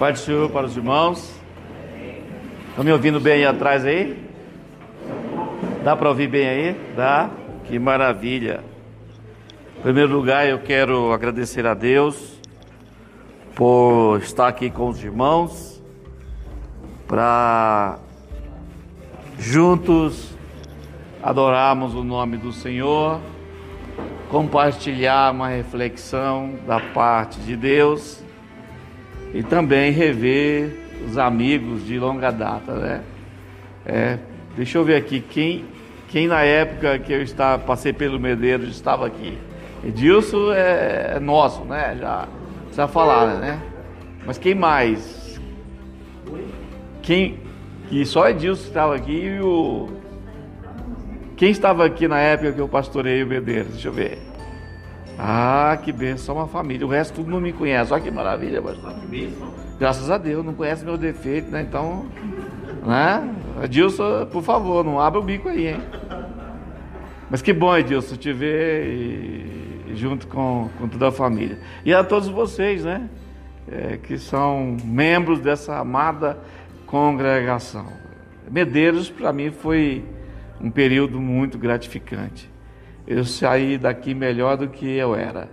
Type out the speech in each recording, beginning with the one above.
Pai do Senhor para os irmãos. Estão me ouvindo bem aí atrás aí? Dá para ouvir bem aí? Dá? Que maravilha. Em primeiro lugar, eu quero agradecer a Deus por estar aqui com os irmãos para juntos adorarmos o nome do Senhor, compartilhar uma reflexão da parte de Deus e também rever os amigos de longa data, né? É, deixa eu ver aqui quem, quem na época que eu estava, passei pelo Medeiros estava aqui. Edilson é, é nosso, né? Já precisa falar, né? Mas quem mais? Quem que só Edilson estava aqui e o quem estava aqui na época que eu pastorei o Medeiros? Deixa eu ver. Ah, que benção, uma família. O resto tudo não me conhece. Olha que maravilha, pastor. Graças a Deus, não conhece meu defeito, né? Então, né? Edilson, por favor, não abra o bico aí, hein? Mas que bom, Edilson, te ver e, junto com, com toda a família. E a todos vocês, né? É, que são membros dessa amada congregação. Medeiros, para mim, foi um período muito gratificante eu saí daqui melhor do que eu era.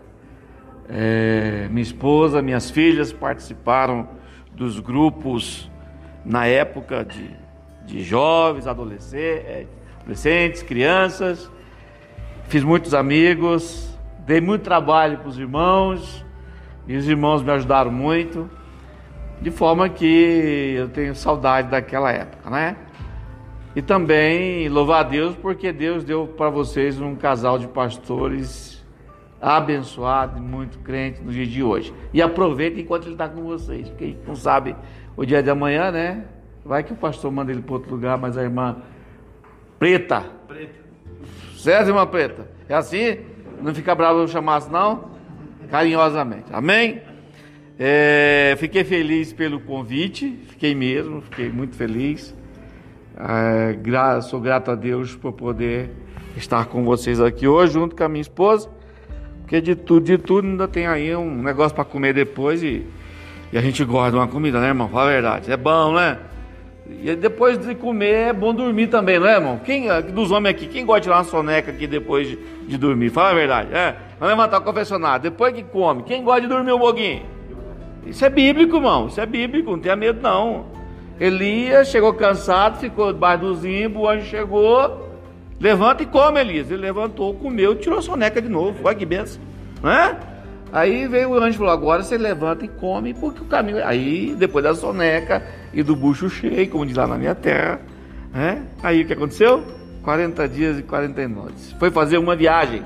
É, minha esposa, minhas filhas participaram dos grupos na época de, de jovens, adolescentes, é, adolescentes, crianças. Fiz muitos amigos, dei muito trabalho para os irmãos, e os irmãos me ajudaram muito, de forma que eu tenho saudade daquela época, né? E também louvar a Deus porque Deus deu para vocês um casal de pastores abençoado e muito crente no dia de hoje. E aproveitem enquanto ele está com vocês, porque não sabe o dia de amanhã, né? Vai que o pastor manda ele para outro lugar, mas a irmã Preta. Preta. Certo, irmã Preta? É assim? Não fica bravo eu chamasse, não? Carinhosamente. Amém? É, fiquei feliz pelo convite, fiquei mesmo, fiquei muito feliz. É, sou grato a Deus por poder estar com vocês aqui hoje, junto com a minha esposa, porque de tudo, de tudo ainda tem aí um negócio para comer depois e, e, a gente gosta de uma comida, né, irmão? Fala a verdade. É bom, né? E depois de comer é bom dormir também, não é, irmão? Quem dos homens aqui, quem gosta de tirar uma soneca aqui depois de, de dormir? Fala a verdade. É, vai levantar o confessionário. Depois que come, quem gosta de dormir um pouquinho? Isso é bíblico, irmão. Isso é bíblico. Não tenha medo, não. Elias chegou cansado, ficou debaixo do zimbo, o anjo chegou, levanta e come, Elias. Ele levantou, comeu, tirou a soneca de novo. Olha que benção, né? Aí veio o anjo e falou: agora você levanta e come, porque o caminho. Aí, depois da soneca e do bucho cheio, como diz lá na minha terra, né? Aí o que aconteceu? 40 dias e 40 noites. Foi fazer uma viagem.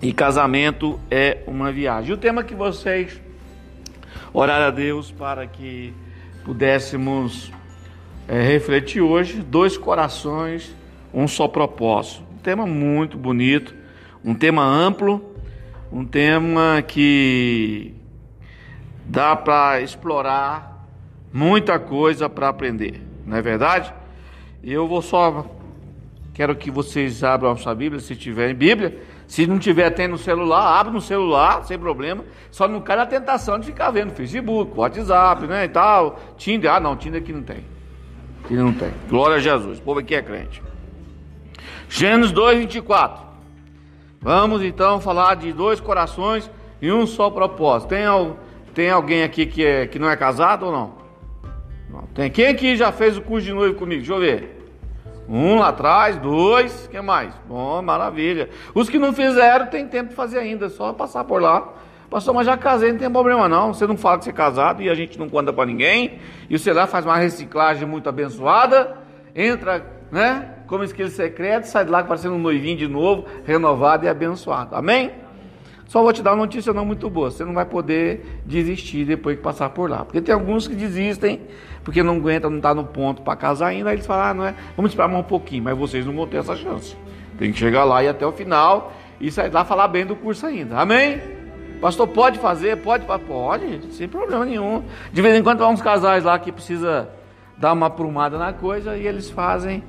E casamento é uma viagem. O tema que vocês orar a Deus para que pudéssemos é, refletir hoje dois corações, um só propósito. Um tema muito bonito, um tema amplo, um tema que dá para explorar muita coisa para aprender, não é verdade? Eu vou só quero que vocês abram a sua Bíblia, se tiverem Bíblia, se não tiver tendo no celular, abre no celular, sem problema. Só não cai na tentação de ficar vendo Facebook, WhatsApp, né, e tal. Tinder, ah não, Tinder aqui não tem. Tinder não tem. Glória a Jesus, o povo aqui é crente. Gênesis 2, 24. Vamos então falar de dois corações e um só propósito. Tem, tem alguém aqui que, é, que não é casado ou não? não? Tem. Quem aqui já fez o curso de noivo comigo? Deixa eu ver. Um lá atrás, dois, que mais? Bom, maravilha. Os que não fizeram, tem tempo de fazer ainda, é só passar por lá. Pastor, mas já casei, não tem problema não. Você não fala que você é casado e a gente não conta para ninguém. E você lá faz uma reciclagem muito abençoada, entra, né? Como esquilo secreto, sai de lá parecendo um noivinho de novo, renovado e abençoado. Amém? Só vou te dar uma notícia não muito boa. Você não vai poder desistir depois que passar por lá. Porque tem alguns que desistem porque não aguenta, não está no ponto para casar ainda. Aí eles falam, ah, não é, vamos esperar mais um pouquinho, mas vocês não vão ter essa chance. Tem que chegar lá e até o final e sair lá falar bem do curso ainda. Amém? Pastor, pode fazer? Pode? Pode, sem problema nenhum. De vez em quando há uns casais lá que precisa dar uma aprumada na coisa e eles fazem.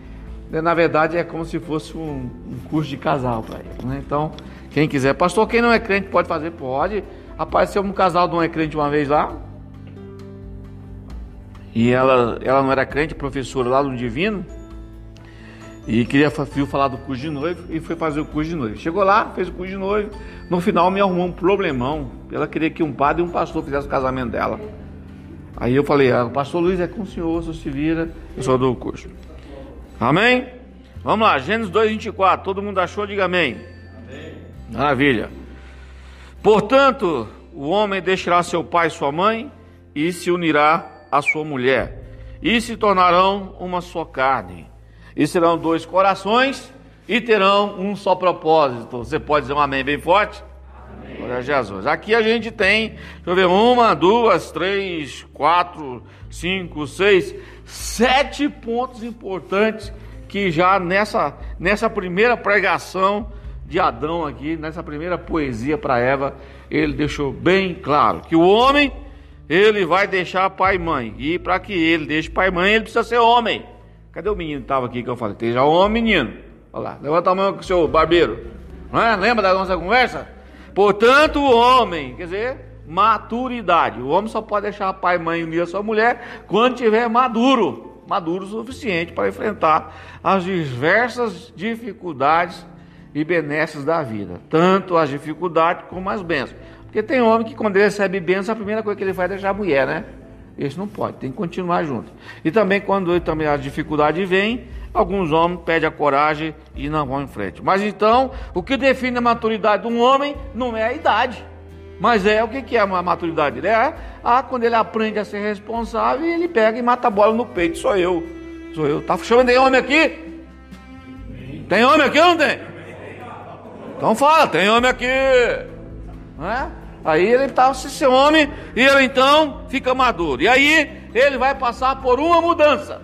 Né, na verdade, é como se fosse um curso de casal para eles. Né? Então, quem quiser, pastor, quem não é crente pode fazer? Pode. Apareceu um casal de uma crente uma vez lá. E ela, ela não era crente, professora lá no Divino. E queria viu falar do curso de noivo e foi fazer o curso de noivo. Chegou lá, fez o curso de noivo. No final me arrumou um problemão. Ela queria que um padre e um pastor fizessem o casamento dela. Aí eu falei, ah, pastor Luiz é com o senhor, o senhor se vira, eu só dou o curso. Amém? Vamos lá, Gênesis 2, 24. Todo mundo achou? Diga amém. Maravilha. Portanto, o homem deixará seu pai e sua mãe e se unirá à sua mulher, e se tornarão uma só carne. E serão dois corações e terão um só propósito. Você pode dizer um amém bem forte? Glória a Jesus. Aqui a gente tem, deixa eu ver, uma, duas, três, quatro, cinco, seis, sete pontos importantes que já nessa, nessa primeira pregação de Adão aqui, nessa primeira poesia para Eva, ele deixou bem claro que o homem, ele vai deixar pai e mãe. E para que ele deixe pai e mãe, ele precisa ser homem. Cadê o menino que estava aqui que eu falei? Esteja homem, menino. Olha lá, levanta a mão com o seu barbeiro. Não é? Lembra da nossa conversa? Portanto, o homem, quer dizer, maturidade. O homem só pode deixar pai e mãe unir a sua mulher quando tiver maduro, maduro o suficiente para enfrentar as diversas dificuldades e benesses da vida, tanto as dificuldades como as bênçãos. Porque tem homem que quando ele recebe bênção, a primeira coisa que ele faz é deixar a mulher, né? Esse não pode, tem que continuar junto. E também quando ele, também a dificuldade vem, alguns homens perdem a coragem e não vão em frente. Mas então, o que define a maturidade de um homem não é a idade. Mas é o que, que é a maturidade? É ah, quando ele aprende a ser responsável ele pega e mata a bola no peito. Sou eu. Sou eu. Tá chamando de homem aqui? Tem homem aqui ou não tem? Então fala, tem homem aqui. Não é? Aí ele está se ser homem e ele então fica maduro. E aí ele vai passar por uma mudança.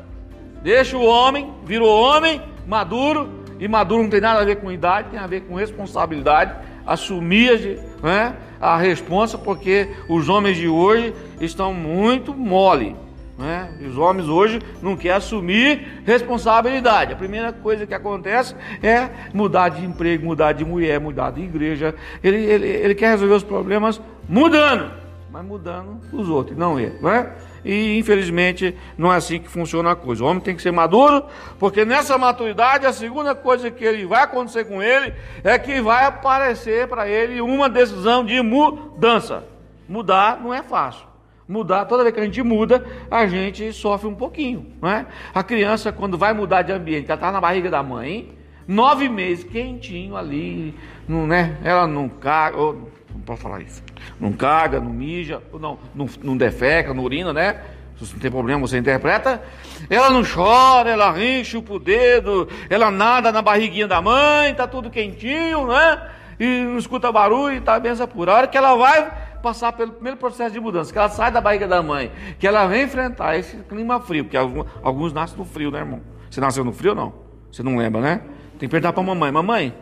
Deixa o homem, virou homem, maduro, e maduro não tem nada a ver com idade, tem a ver com responsabilidade, assumir né, a responsa, porque os homens de hoje estão muito mole. Né? Os homens hoje não querem assumir responsabilidade. A primeira coisa que acontece é mudar de emprego, mudar de mulher, mudar de igreja. Ele, ele, ele quer resolver os problemas mudando, mas mudando os outros, não ele. É? E infelizmente não é assim que funciona a coisa. O homem tem que ser maduro, porque nessa maturidade a segunda coisa que ele vai acontecer com ele é que vai aparecer para ele uma decisão de mudança. Mudar não é fácil mudar, toda vez que a gente muda, a gente sofre um pouquinho, não é? A criança, quando vai mudar de ambiente, ela está na barriga da mãe, nove meses, quentinho ali, não, né? Ela não caga, ou, não pode falar isso, não caga, não mija, não, não, não defeca, não urina, né? Se não tem problema, você interpreta. Ela não chora, ela rincha o dedo, ela nada na barriguinha da mãe, tá tudo quentinho, né? E não escuta barulho, tá benção por hora que ela vai passar pelo primeiro processo de mudança, que ela sai da barriga da mãe, que ela vem enfrentar esse clima frio, porque alguns, nascem no frio, né, irmão? Você nasceu no frio ou não? Você não lembra, né? Tem que perguntar para a mamãe, mamãe,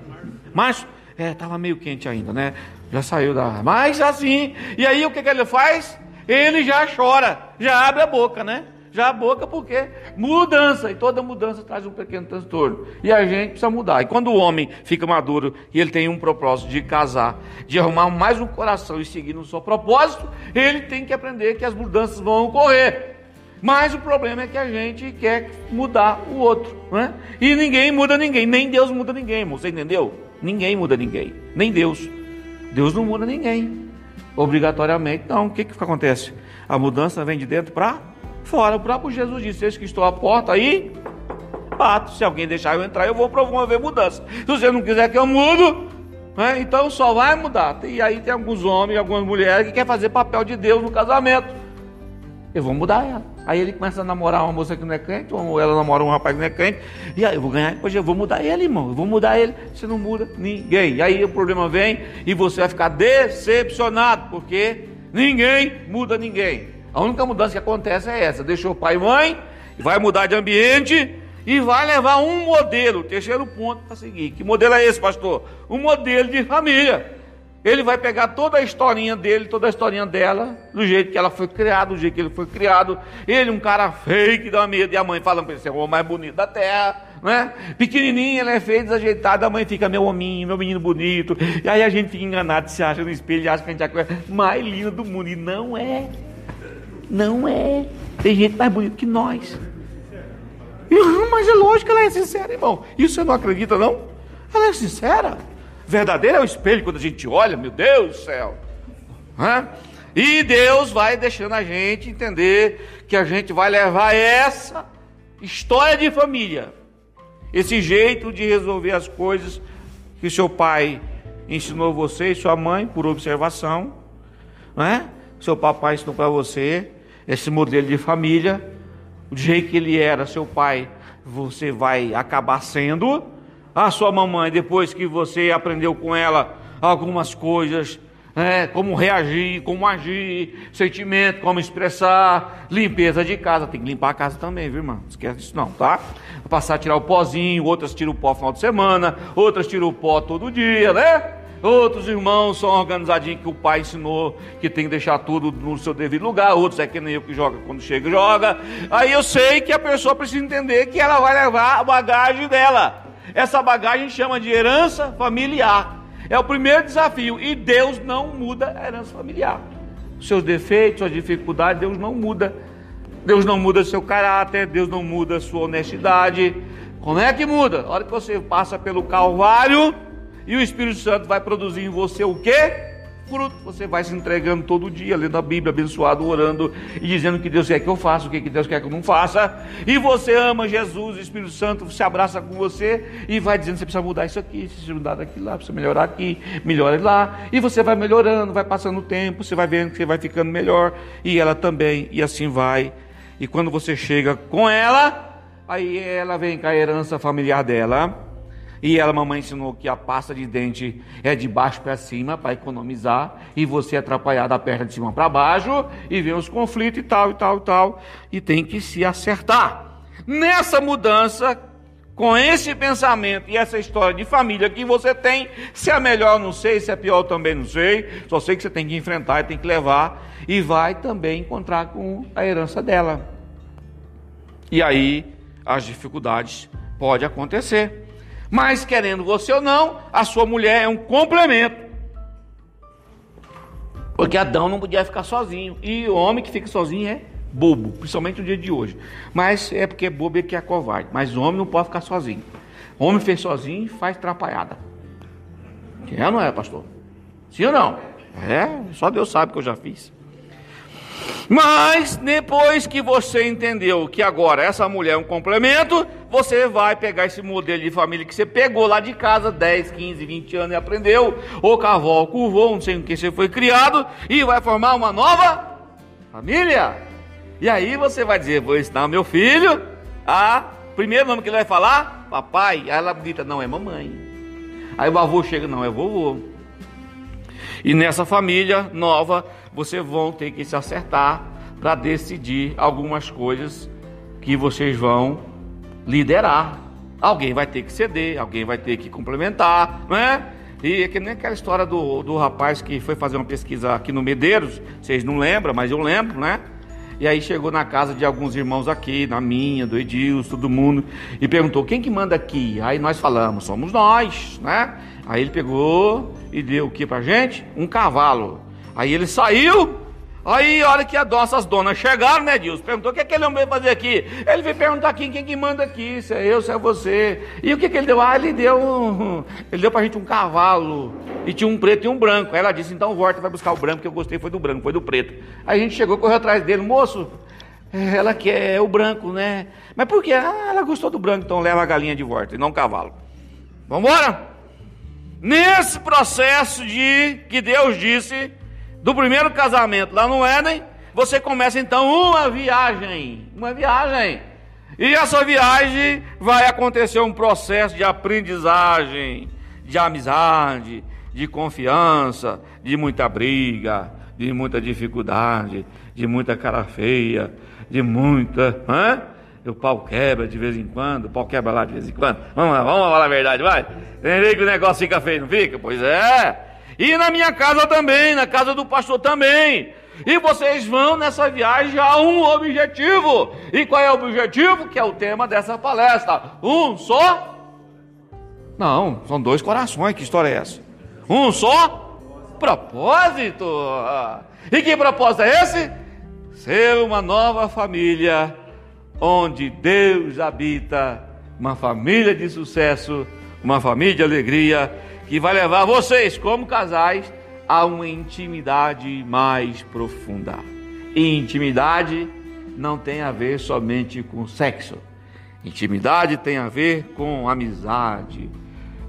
mas é, tava meio quente ainda, né? Já saiu da. Mas assim, e aí o que, que ele faz? Ele já chora, já abre a boca, né? Já a boca, porque mudança, e toda mudança traz um pequeno transtorno. E a gente precisa mudar. E quando o homem fica maduro e ele tem um propósito de casar, de arrumar mais um coração e seguir no seu propósito, ele tem que aprender que as mudanças vão ocorrer. Mas o problema é que a gente quer mudar o outro, né? E ninguém muda ninguém, nem Deus muda ninguém. Você entendeu? Ninguém muda ninguém, nem Deus. Deus não muda ninguém, obrigatoriamente. Então, o que, que acontece? A mudança vem de dentro para fora. O próprio Jesus disse: Eis que estou à porta aí, bato. Se alguém deixar eu entrar, eu vou promover mudança. Se você não quiser que eu mudo, né, então só vai mudar. E aí tem alguns homens, algumas mulheres que querem fazer papel de Deus no casamento. Eu vou mudar ela. Aí ele começa a namorar uma moça que não é crente, ou ela namora um rapaz que não é crente. E aí eu vou ganhar, hoje eu vou mudar ele, irmão. Eu vou mudar ele. Você não muda ninguém. E aí o problema vem e você vai ficar decepcionado, porque ninguém muda ninguém. A única mudança que acontece é essa: deixou pai e mãe, vai mudar de ambiente e vai levar um modelo, terceiro ponto para seguir. Que modelo é esse, pastor? Um modelo de família. Ele vai pegar toda a historinha dele, toda a historinha dela, do jeito que ela foi criada, do jeito que ele foi criado. Ele, um cara fake, dá medo, e a mãe falando para ele: você é o mais bonito da terra, né? Pequenininha, ela é feia, desajeitada, a mãe fica, meu hominho, meu menino bonito. E aí a gente fica enganado, se acha no espelho acha que a gente é a coisa mais linda do mundo. E não é. Não é. Tem gente mais bonita que nós. E, mas é lógico que ela é sincera, irmão. Isso você não acredita, não? Ela é sincera. Verdadeira é o espelho quando a gente olha, meu Deus do céu. Hã? E Deus vai deixando a gente entender que a gente vai levar essa história de família, esse jeito de resolver as coisas que seu pai ensinou você e sua mãe por observação, não é? Seu papai ensinou para você esse modelo de família, o jeito que ele era, seu pai, você vai acabar sendo. A sua mamãe, depois que você aprendeu com ela algumas coisas, é, como reagir, como agir, sentimento, como expressar, limpeza de casa. Tem que limpar a casa também, viu, irmão? Não esquece disso não, tá? Passar a tirar o pozinho, outras tiram o pó no final de semana, outras tiram o pó todo dia, né? Outros irmãos são organizadinhos que o pai ensinou que tem que deixar tudo no seu devido lugar. Outros é que nem eu que joga quando chega joga. Aí eu sei que a pessoa precisa entender que ela vai levar a bagagem dela. Essa bagagem chama de herança familiar. É o primeiro desafio. E Deus não muda a herança familiar. Seus defeitos, suas dificuldades, Deus não muda. Deus não muda seu caráter, Deus não muda sua honestidade. Como é que muda? A hora que você passa pelo Calvário e o Espírito Santo vai produzir em você o quê? fruto. Você vai se entregando todo dia, lendo a Bíblia, abençoado, orando e dizendo o que Deus quer que eu faça, o que Deus quer que eu não faça. E você ama Jesus, o Espírito Santo se abraça com você e vai dizendo: você precisa mudar isso aqui, precisa mudar daqui lá, precisa melhorar aqui, melhora lá. E você vai melhorando, vai passando o tempo, você vai vendo que você vai ficando melhor e ela também, e assim vai. E quando você chega com ela, aí ela vem com a herança familiar dela e ela, mamãe, ensinou que a pasta de dente é de baixo para cima para economizar. E você é atrapalhar da perna de cima para baixo. E vem os conflitos e tal, e tal, e tal. E tem que se acertar. Nessa mudança, com esse pensamento e essa história de família que você tem, se é melhor não sei, se é pior também não sei, só sei que você tem que enfrentar e tem que levar, e vai também encontrar com a herança dela. E aí as dificuldades podem acontecer. Mas querendo você ou não, a sua mulher é um complemento. Porque Adão não podia ficar sozinho. E o homem que fica sozinho é bobo, principalmente no dia de hoje. Mas é porque é bobo e que é covarde. Mas o homem não pode ficar sozinho. O homem fez sozinho e faz atrapalhada. É ou não é, pastor? Sim ou não? É, só Deus sabe que eu já fiz. Mas depois que você entendeu que agora essa mulher é um complemento, você vai pegar esse modelo de família que você pegou lá de casa 10, 15, 20 anos e aprendeu, ou cavou, curvou, não sei em que você foi criado, e vai formar uma nova família. E aí você vai dizer: Vou ensinar meu filho a. Primeiro nome que ele vai falar? Papai. Aí ela grita: Não, é mamãe. Aí o avô chega: Não, é vovô. E nessa família nova, vocês vão ter que se acertar para decidir algumas coisas que vocês vão liderar. Alguém vai ter que ceder, alguém vai ter que complementar, não é? E é que nem aquela história do, do rapaz que foi fazer uma pesquisa aqui no Medeiros, vocês não lembram, mas eu lembro, né? E aí chegou na casa de alguns irmãos aqui, na minha, do Edilson, todo mundo, e perguntou: quem que manda aqui? Aí nós falamos: somos nós, né? Aí ele pegou e deu o que pra gente? Um cavalo. Aí ele saiu. Aí, a hora que as nossas donas chegaram, né, Deus? Perguntou o que aquele homem veio fazer aqui. Ele veio perguntar aqui quem que manda aqui, se é eu, se é você. E o que, que ele deu? Ah, ele deu. Ele deu pra gente um cavalo. E tinha um preto e um branco. Aí ela disse: então volta, vai buscar o branco, que eu gostei foi do branco, foi do preto. Aí a gente chegou, correu atrás dele, moço. Ela quer o branco, né? Mas por quê? Ah, ela gostou do branco, então leva a galinha de volta e não o cavalo. Vamos embora? Nesse processo de que Deus disse do primeiro casamento lá no Éden, você começa então uma viagem, uma viagem. E essa viagem vai acontecer um processo de aprendizagem, de amizade, de confiança, de muita briga, de muita dificuldade, de muita cara feia, de muita. Hã? O pau quebra de vez em quando, o pau quebra lá de vez em quando. Vamos lá, vamos falar a verdade, vai. Tem que o negócio fica feio, não fica? Pois é. E na minha casa também, na casa do pastor também. E vocês vão nessa viagem a um objetivo. E qual é o objetivo? Que é o tema dessa palestra. Um só? Não, são dois corações. Que história é essa? Um só propósito. E que propósito é esse? Ser uma nova família onde Deus habita, uma família de sucesso, uma família de alegria que vai levar vocês como casais a uma intimidade mais profunda. E intimidade não tem a ver somente com sexo. Intimidade tem a ver com amizade,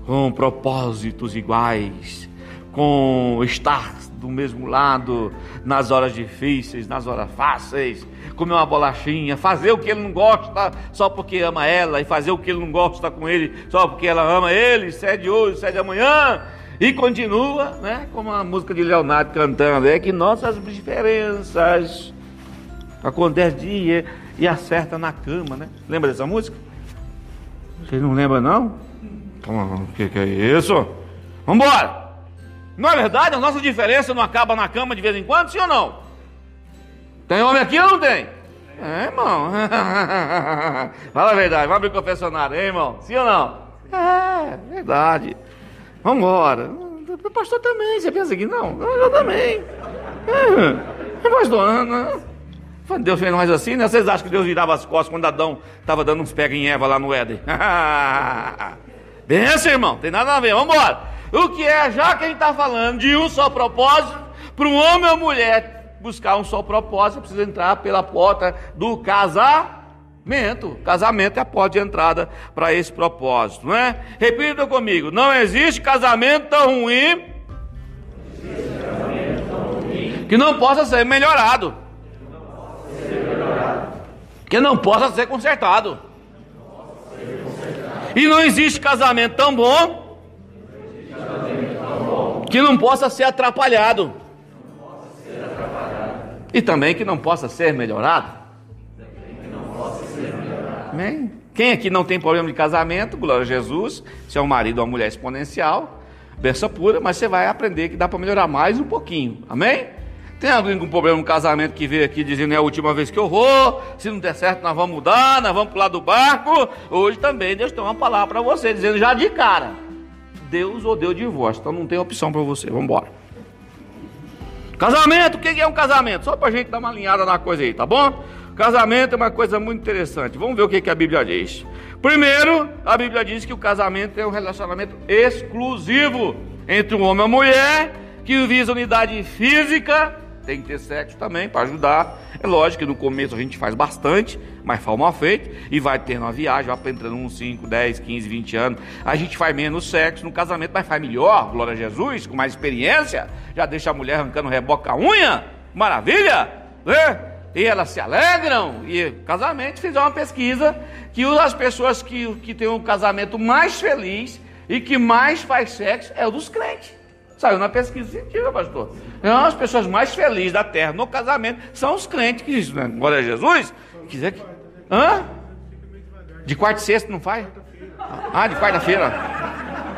com propósitos iguais, com estar do mesmo lado nas horas difíceis, nas horas fáceis, comer uma bolachinha, fazer o que ele não gosta só porque ama ela e fazer o que ele não gosta com ele só porque ela ama ele, cede hoje, cede amanhã. E continua, né, como a música de Leonardo cantando, é que nossas diferenças acontecem dia e acerta na cama, né? Lembra dessa música? Vocês não lembram não? O que, que é isso? Vambora! Não é verdade? A nossa diferença não acaba na cama de vez em quando, sim ou não? Tem homem aqui ou não tem? É, irmão. Fala a verdade, vamos abrir o confessionário, hein, irmão? Sim ou não? É, verdade. Vamos embora. O pastor também, você pensa que não? Eu também. É, pastor, Ana. Deus fez nós assim, né? Vocês acham que Deus virava as costas quando Adão estava dando uns pega em Eva lá no Éden? Benção, irmão, tem nada a ver, vamos embora. O que é, já que a gente está falando de um só propósito, para um homem ou mulher buscar um só propósito, precisa entrar pela porta do casamento. Casamento é a porta de entrada para esse propósito, não é? Repita comigo: não existe casamento tão ruim que não possa ser melhorado, que não possa ser consertado. E não existe casamento tão bom que não possa ser atrapalhado. E também que não possa ser melhorado. Amém? Quem aqui não tem problema de casamento, glória a Jesus, se é um marido ou uma mulher exponencial, berça pura, mas você vai aprender que dá para melhorar mais um pouquinho. Amém? Tem alguém com problema no casamento que veio aqui dizendo é a última vez que eu vou, se não der certo nós vamos mudar, nós vamos pular do barco. Hoje também Deus tem uma palavra para você, dizendo já de cara: Deus ou deu divórcio, então não tem opção para você. Vamos embora. Casamento, o que é um casamento? Só para a gente dar uma alinhada na coisa aí, tá bom? Casamento é uma coisa muito interessante. Vamos ver o que a Bíblia diz. Primeiro, a Bíblia diz que o casamento é um relacionamento exclusivo entre um homem e uma mulher que visa unidade física tem que ter sexo também para ajudar. É lógico que no começo a gente faz bastante, mas faz mal feito e vai tendo uma viagem, vai entrando uns 5, 10, 15, 20 anos. A gente faz menos sexo no casamento, mas faz melhor, glória a Jesus, com mais experiência. Já deixa a mulher arrancando reboca a unha, maravilha, né? E elas se alegram. E casamento, fiz uma pesquisa que as pessoas que, que têm um casamento mais feliz e que mais faz sexo é o dos crentes. Saiu na pesquisa científica, pastor. Então, as pessoas mais felizes da terra no casamento são os crentes que dizem, né? glória a Jesus. Quiser que. Hã? De quarta e sexta não faz? Ah, de quarta-feira.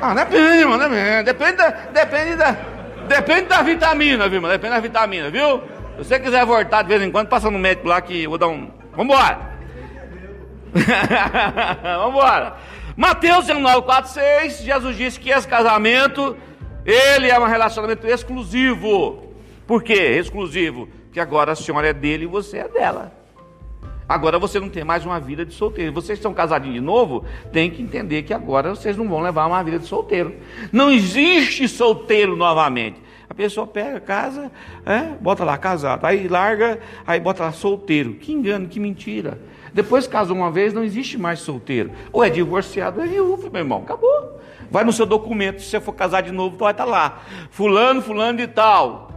Ah, depende, mano, depende. Da, depende da, depende da vitamina, viu, mano? Depende da vitamina, viu? Se você quiser voltar de vez em quando, passa no médico lá que eu vou dar um. Vambora! Vambora! Mateus 19, 4, 6, Jesus disse que esse casamento ele é um relacionamento exclusivo. Por quê? Exclusivo. Porque agora a senhora é dele e você é dela. Agora você não tem mais uma vida de solteiro. Vocês estão casadinhos de novo, tem que entender que agora vocês não vão levar uma vida de solteiro. Não existe solteiro novamente. A pessoa pega, casa, é, bota lá casado, aí larga, aí bota lá solteiro. Que engano, que mentira. Depois casa uma vez, não existe mais solteiro. Ou é divorciado, ou é viúvo, meu irmão. Acabou. Vai no seu documento, se você for casar de novo, vai estar lá. Fulano, fulano de tal.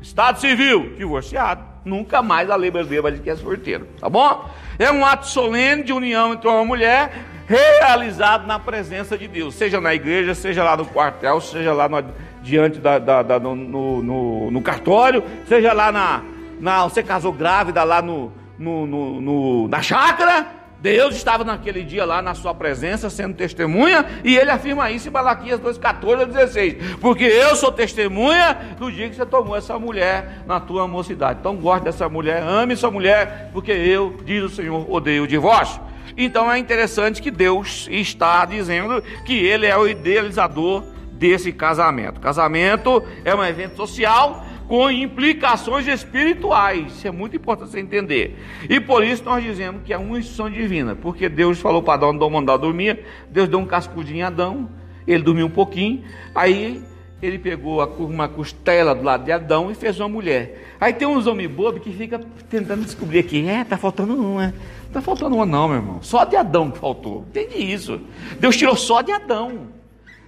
Estado civil, divorciado. Nunca mais a lei brasileira vai dizer que é sorteiro, tá bom? É um ato solene de união entre uma mulher realizado na presença de Deus, seja na igreja, seja lá no quartel, seja lá no, diante da, da, da no, no, no, cartório, seja lá na, na. Você casou grávida lá no, no, no, na chácara, Deus estava naquele dia lá na sua presença, sendo testemunha, e ele afirma isso em Malaquias 2, 14 a 16. Porque eu sou testemunha do dia que você tomou essa mulher na tua mocidade. Então goste dessa mulher, ame essa mulher, porque eu, diz o Senhor, odeio o divórcio. Então é interessante que Deus está dizendo que Ele é o idealizador desse casamento. Casamento é um evento social com implicações espirituais. Isso é muito importante você entender. E por isso nós dizemos que é uma instituição divina, porque Deus falou para Adão não mandar dormir, Deus deu um cascudinho a Adão, ele dormiu um pouquinho, aí ele pegou uma costela do lado de Adão e fez uma mulher. Aí tem uns homens bobos que ficam tentando descobrir aqui, é, tá faltando uma. Não tá faltando uma não, meu irmão. Só de Adão que faltou. Entende isso? Deus tirou só de Adão.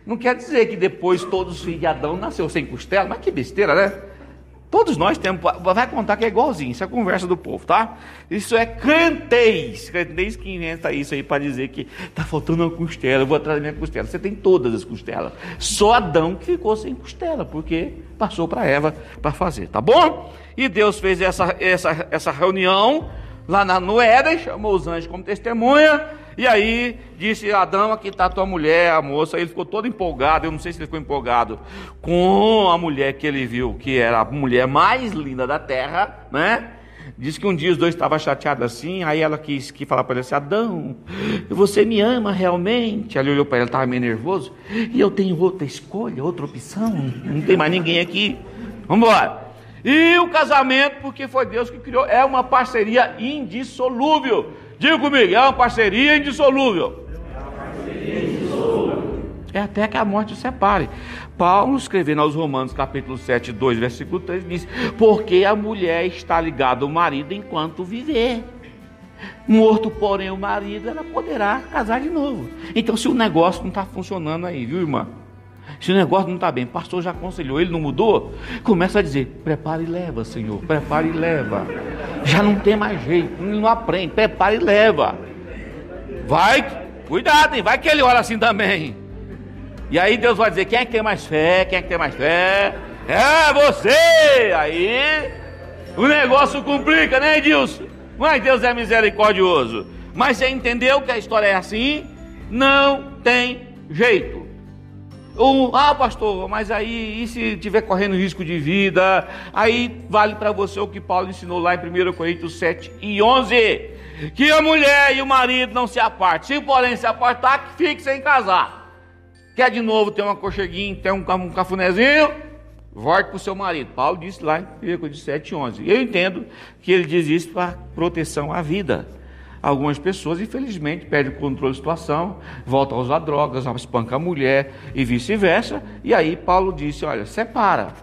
Não quer dizer que depois todos os filhos de Adão nasceu sem costela, mas que besteira, né? Todos nós temos, vai contar que é igualzinho, isso é conversa do povo, tá? Isso é crentez, crentez que inventa isso aí para dizer que tá faltando uma costela, eu vou atrás da minha costela. Você tem todas as costelas, só Adão que ficou sem costela, porque passou para Eva para fazer, tá bom? E Deus fez essa, essa, essa reunião lá na, no chamou os anjos como testemunha, e aí disse Adão, aqui está tua mulher, a moça. Ele ficou todo empolgado. Eu não sei se ele ficou empolgado com a mulher que ele viu, que era a mulher mais linda da terra, né? Diz que um dia os dois estavam chateados assim, aí ela quis que falar para ele assim: Adão, você me ama realmente? Ele olhou para ele, estava meio nervoso. E eu tenho outra escolha, outra opção. Não tem mais ninguém aqui. Vamos embora. E o casamento, porque foi Deus que criou, é uma parceria indissolúvel. Diga comigo, é uma parceria indissolúvel. É até que a morte separe. Paulo, escrevendo aos Romanos, capítulo 7, 2, versículo 3, diz: Porque a mulher está ligada ao marido enquanto viver. Morto, porém, o marido, ela poderá casar de novo. Então, se o negócio não está funcionando aí, viu, irmã? Se o negócio não está bem, pastor já aconselhou, ele não mudou, começa a dizer: prepare e leva, Senhor, prepare e leva. Já não tem mais jeito, ele não aprende, prepare e leva. Vai, cuidado, hein? vai que ele ora assim também. E aí Deus vai dizer: quem é que tem mais fé? Quem é que tem mais fé? É você! Aí o negócio complica, né, Edilson? Mas Deus é misericordioso. Mas você entendeu que a história é assim? Não tem jeito. Um, ah, pastor, mas aí, e se tiver correndo risco de vida? Aí vale para você o que Paulo ensinou lá em 1 Coríntios 7 e 11: que a mulher e o marido não se apartem. Se porém se apartar, que fique sem casar. Quer de novo ter uma cocheguinha, ter um, um cafunézinho? Volte para o seu marido. Paulo disse lá em 1 Coríntios 7 e 11. Eu entendo que ele diz isso para proteção à vida. Algumas pessoas, infelizmente, perdem o controle da situação, voltam a usar drogas, espanca a mulher e vice-versa. E aí Paulo disse: olha, separa.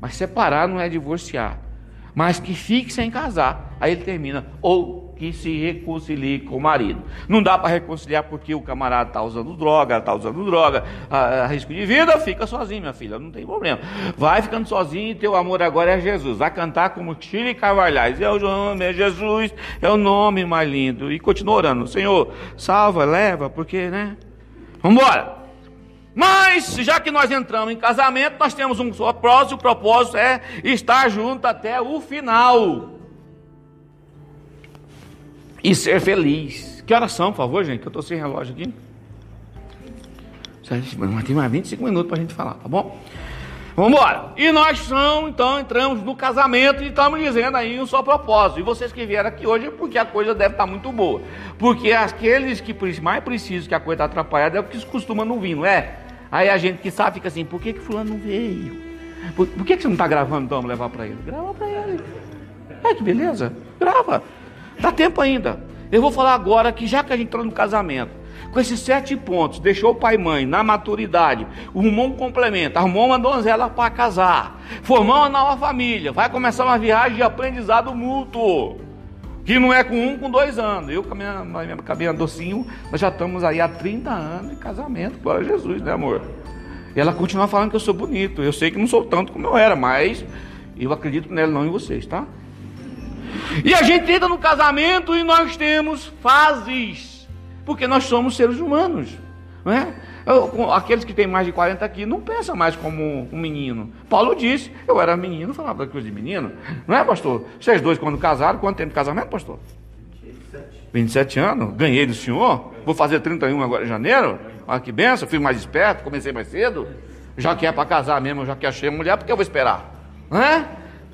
Mas separar não é divorciar. Mas que fique sem casar. Aí ele termina. Ou que se reconcilie com o marido. Não dá para reconciliar porque o camarada está usando droga, está usando droga, a, a, risco de vida, fica sozinho, minha filha, não tem problema. Vai ficando sozinho e teu amor agora é Jesus. Vai cantar como Chile Carvalhais. É o nome, é Jesus, é o nome mais lindo. E continua orando, Senhor, salva, leva, porque, né? Vamos embora. Mas, já que nós entramos em casamento, nós temos um propósito, o propósito é estar junto até o final e ser feliz. Que horas são, por favor, gente? Que eu estou sem relógio aqui. Mas tem mais 25 minutos para a gente falar, tá bom? Vamos embora. E nós são, então, entramos no casamento e estamos dizendo aí um só propósito. E vocês que vieram aqui hoje é porque a coisa deve estar muito boa. Porque aqueles que mais precisam que a coisa está atrapalhada é o que costuma não vir, não é? Aí a gente que sabe fica assim, por que, que fulano não veio? Por, por que, que você não está gravando então, levar para ele? Grava para ele. É que beleza, grava. Dá tempo ainda. Eu vou falar agora que já que a gente entrou no casamento, com esses sete pontos, deixou o pai e mãe na maturidade, arrumou um complemento, arrumou uma donzela para casar, formou uma nova família, vai começar uma viagem de aprendizado mútuo, que não é com um, com dois anos. Eu com a minha, minha, minha docinho, nós já estamos aí há 30 anos de casamento, glória a Jesus, né amor? E ela continua falando que eu sou bonito, eu sei que não sou tanto como eu era, mas eu acredito nela, não em vocês, tá? E a gente entra no casamento e nós temos fases, porque nós somos seres humanos, não é? Aqueles que têm mais de 40 aqui não pensam mais como um menino. Paulo disse, eu era menino, falava da coisa de menino. Não é, pastor? Vocês dois, quando casaram, quanto tempo de casamento, pastor? 27. 27 anos, ganhei do senhor, vou fazer 31 agora em janeiro. Olha que benção, fui mais esperto, comecei mais cedo. Já que é para casar mesmo, já que achei mulher, porque eu vou esperar? Né?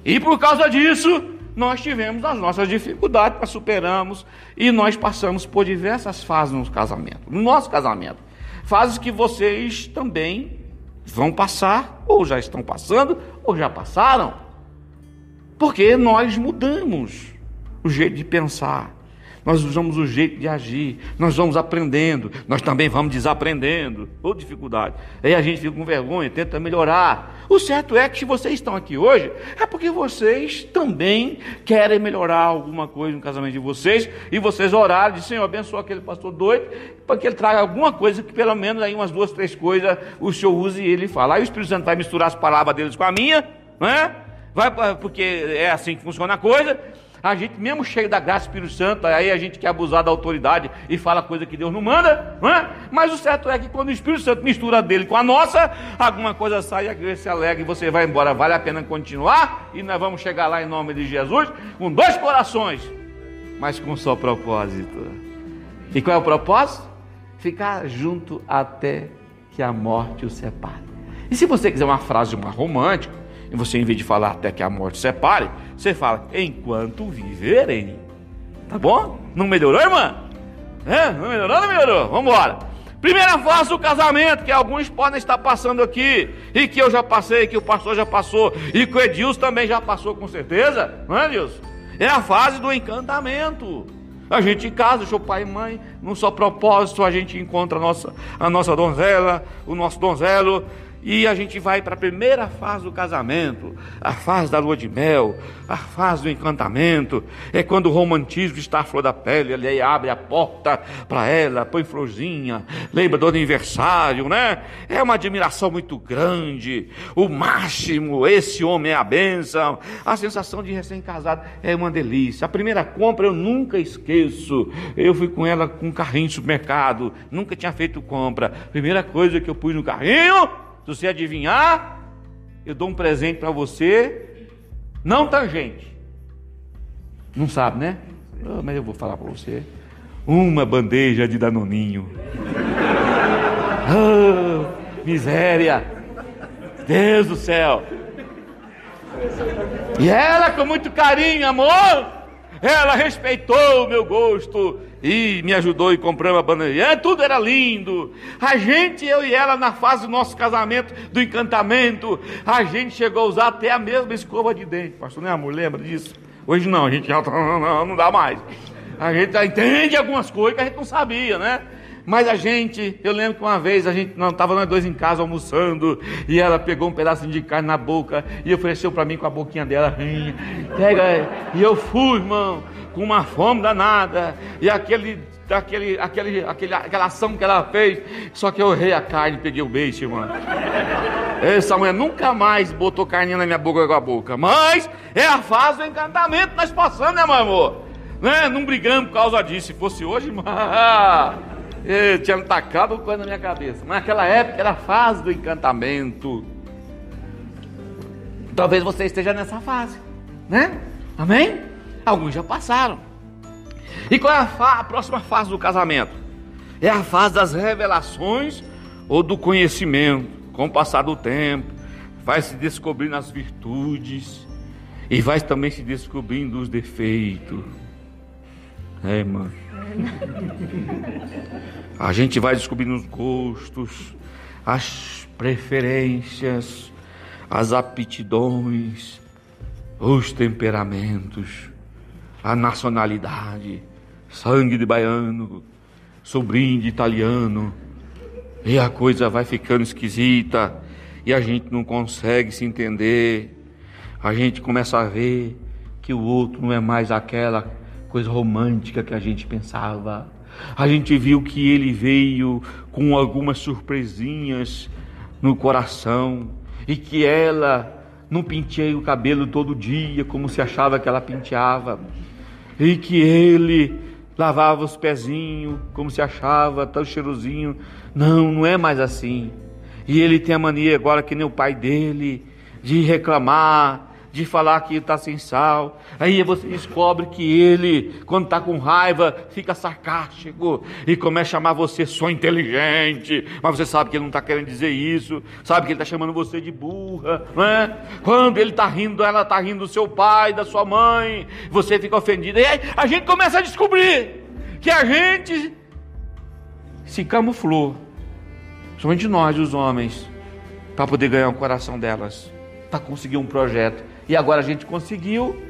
E por causa disso, nós tivemos as nossas dificuldades, nós superamos e nós passamos por diversas fases no casamento, no nosso casamento. Fases que vocês também vão passar, ou já estão passando, ou já passaram. Porque nós mudamos o jeito de pensar, nós usamos o jeito de agir, nós vamos aprendendo, nós também vamos desaprendendo, ou dificuldade. Aí a gente fica com vergonha, tenta melhorar. O certo é que se vocês estão aqui hoje, é porque vocês também querem melhorar alguma coisa no casamento de vocês, e vocês oraram, de Senhor, abençoa aquele pastor doido, para que ele traga alguma coisa, que pelo menos aí umas duas, três coisas o Senhor use e ele fala. Aí o Espírito Santo vai misturar as palavras deles com a minha, não é? Vai, porque é assim que funciona a coisa, a gente, mesmo cheio da graça do Espírito Santo, aí a gente quer abusar da autoridade e fala coisa que Deus não manda, não é? Mas o certo é que quando o Espírito Santo mistura dele com a nossa, alguma coisa sai, a igreja se alegra e você vai embora. Vale a pena continuar e nós vamos chegar lá em nome de Jesus com dois corações, mas com um só propósito. E qual é o propósito? Ficar junto até que a morte o separe. E se você quiser uma frase mais romântica, e você, em vez de falar até que a morte separe, você fala enquanto viverem. Tá bom? Não melhorou, irmã? É? Não melhorou, não melhorou? Vamos embora. Primeira fase do casamento, que alguns podem estar passando aqui, e que eu já passei, que o pastor já passou, e que o Edilson também já passou com certeza, não é, Edilson? É a fase do encantamento. A gente casa, o pai e mãe, num só propósito, a gente encontra a nossa, a nossa donzela, o nosso donzelo, e a gente vai para a primeira fase do casamento, a fase da lua de mel, a fase do encantamento. É quando o romantismo está à flor da pele, ele abre a porta para ela, põe florzinha, lembra do aniversário, né? É uma admiração muito grande. O máximo, esse homem é a bênção. A sensação de recém-casado é uma delícia. A primeira compra eu nunca esqueço. Eu fui com ela com um carrinho no supermercado, nunca tinha feito compra. Primeira coisa que eu pus no carrinho se você adivinhar, eu dou um presente para você, não tangente. Não sabe, né? Oh, mas eu vou falar para você. Uma bandeja de danoninho. Oh, miséria! Deus do céu! E ela, com muito carinho, amor, ela respeitou o meu gosto e me ajudou e compramos a bandeira. É, tudo era lindo. A gente, eu e ela, na fase do nosso casamento, do encantamento, a gente chegou a usar até a mesma escova de dente. Pastor, né, amor? Lembra disso? Hoje não, a gente já não, não, não dá mais. A gente entende algumas coisas que a gente não sabia, né? Mas a gente, eu lembro que uma vez a gente não estava nós dois em casa almoçando e ela pegou um pedacinho de carne na boca e ofereceu para mim com a boquinha dela, pega, e eu fui, irmão com uma fome danada, e aquele, aquele, aquele, aquele, aquela ação que ela fez, só que eu errei a carne e peguei o beijo, irmão. Essa mulher nunca mais botou carninha na minha boca com a boca, mas é a fase do encantamento que nós passamos, né, meu amor? Né? Não brigamos por causa disso, se fosse hoje, irmão, tinha tacado coisa na minha cabeça, mas naquela época era a fase do encantamento. Talvez você esteja nessa fase, né? Amém? Alguns já passaram. E qual é a, fa a próxima fase do casamento? É a fase das revelações ou do conhecimento. Com o passar do tempo, vai se descobrindo as virtudes e vai também se descobrindo os defeitos. É, mano. A gente vai descobrindo os gostos, as preferências, as aptidões, os temperamentos a nacionalidade, sangue de baiano, sobrinho de italiano, e a coisa vai ficando esquisita, e a gente não consegue se entender, a gente começa a ver que o outro não é mais aquela coisa romântica que a gente pensava. A gente viu que ele veio com algumas surpresinhas no coração. E que ela não penteia o cabelo todo dia como se achava que ela penteava e que ele lavava os pezinhos como se achava, tão cheirosinho. Não, não é mais assim. E ele tem a mania agora, que nem o pai dele, de reclamar, de falar que está sem sal. Aí você descobre que ele, quando está com raiva, fica sarcástico e começa a chamar você só inteligente. Mas você sabe que ele não está querendo dizer isso, sabe que ele está chamando você de burra, não é? Quando ele está rindo, ela está rindo do seu pai, da sua mãe, você fica ofendido. E aí a gente começa a descobrir que a gente se camuflou, somente nós, os homens, para poder ganhar o coração delas, para conseguir um projeto. E agora a gente conseguiu,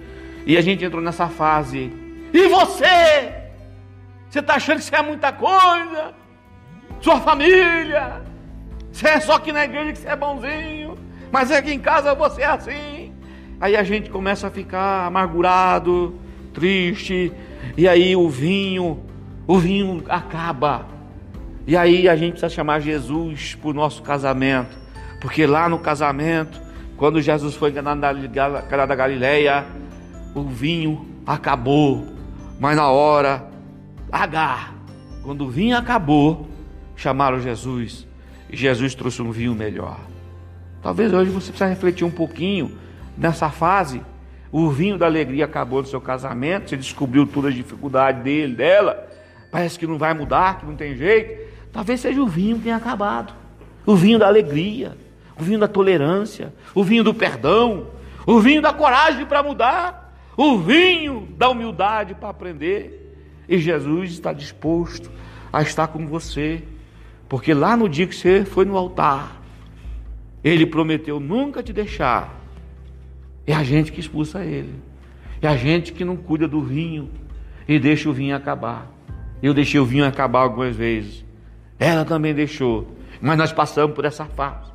e a gente entrou nessa fase. E você? Você está achando que você é muita coisa? Sua família? Você é só aqui na igreja que você é bonzinho, mas aqui em casa você é assim. Aí a gente começa a ficar amargurado, triste, e aí o vinho, o vinho acaba. E aí a gente precisa chamar Jesus para o nosso casamento. Porque lá no casamento, quando Jesus foi na cara da Galileia, o vinho acabou. Mas na hora, H, quando o vinho acabou, chamaram Jesus. E Jesus trouxe um vinho melhor. Talvez hoje você precisa refletir um pouquinho nessa fase o vinho da alegria acabou no seu casamento, você descobriu todas as dificuldades dele, dela, parece que não vai mudar, que não tem jeito. Talvez seja o vinho que tenha acabado. O vinho da alegria, o vinho da tolerância, o vinho do perdão, o vinho da coragem para mudar, o vinho da humildade para aprender. E Jesus está disposto a estar com você, porque lá no dia que você foi no altar, ele prometeu nunca te deixar é a gente que expulsa ele. É a gente que não cuida do vinho e deixa o vinho acabar. Eu deixei o vinho acabar algumas vezes. Ela também deixou. Mas nós passamos por essa fase.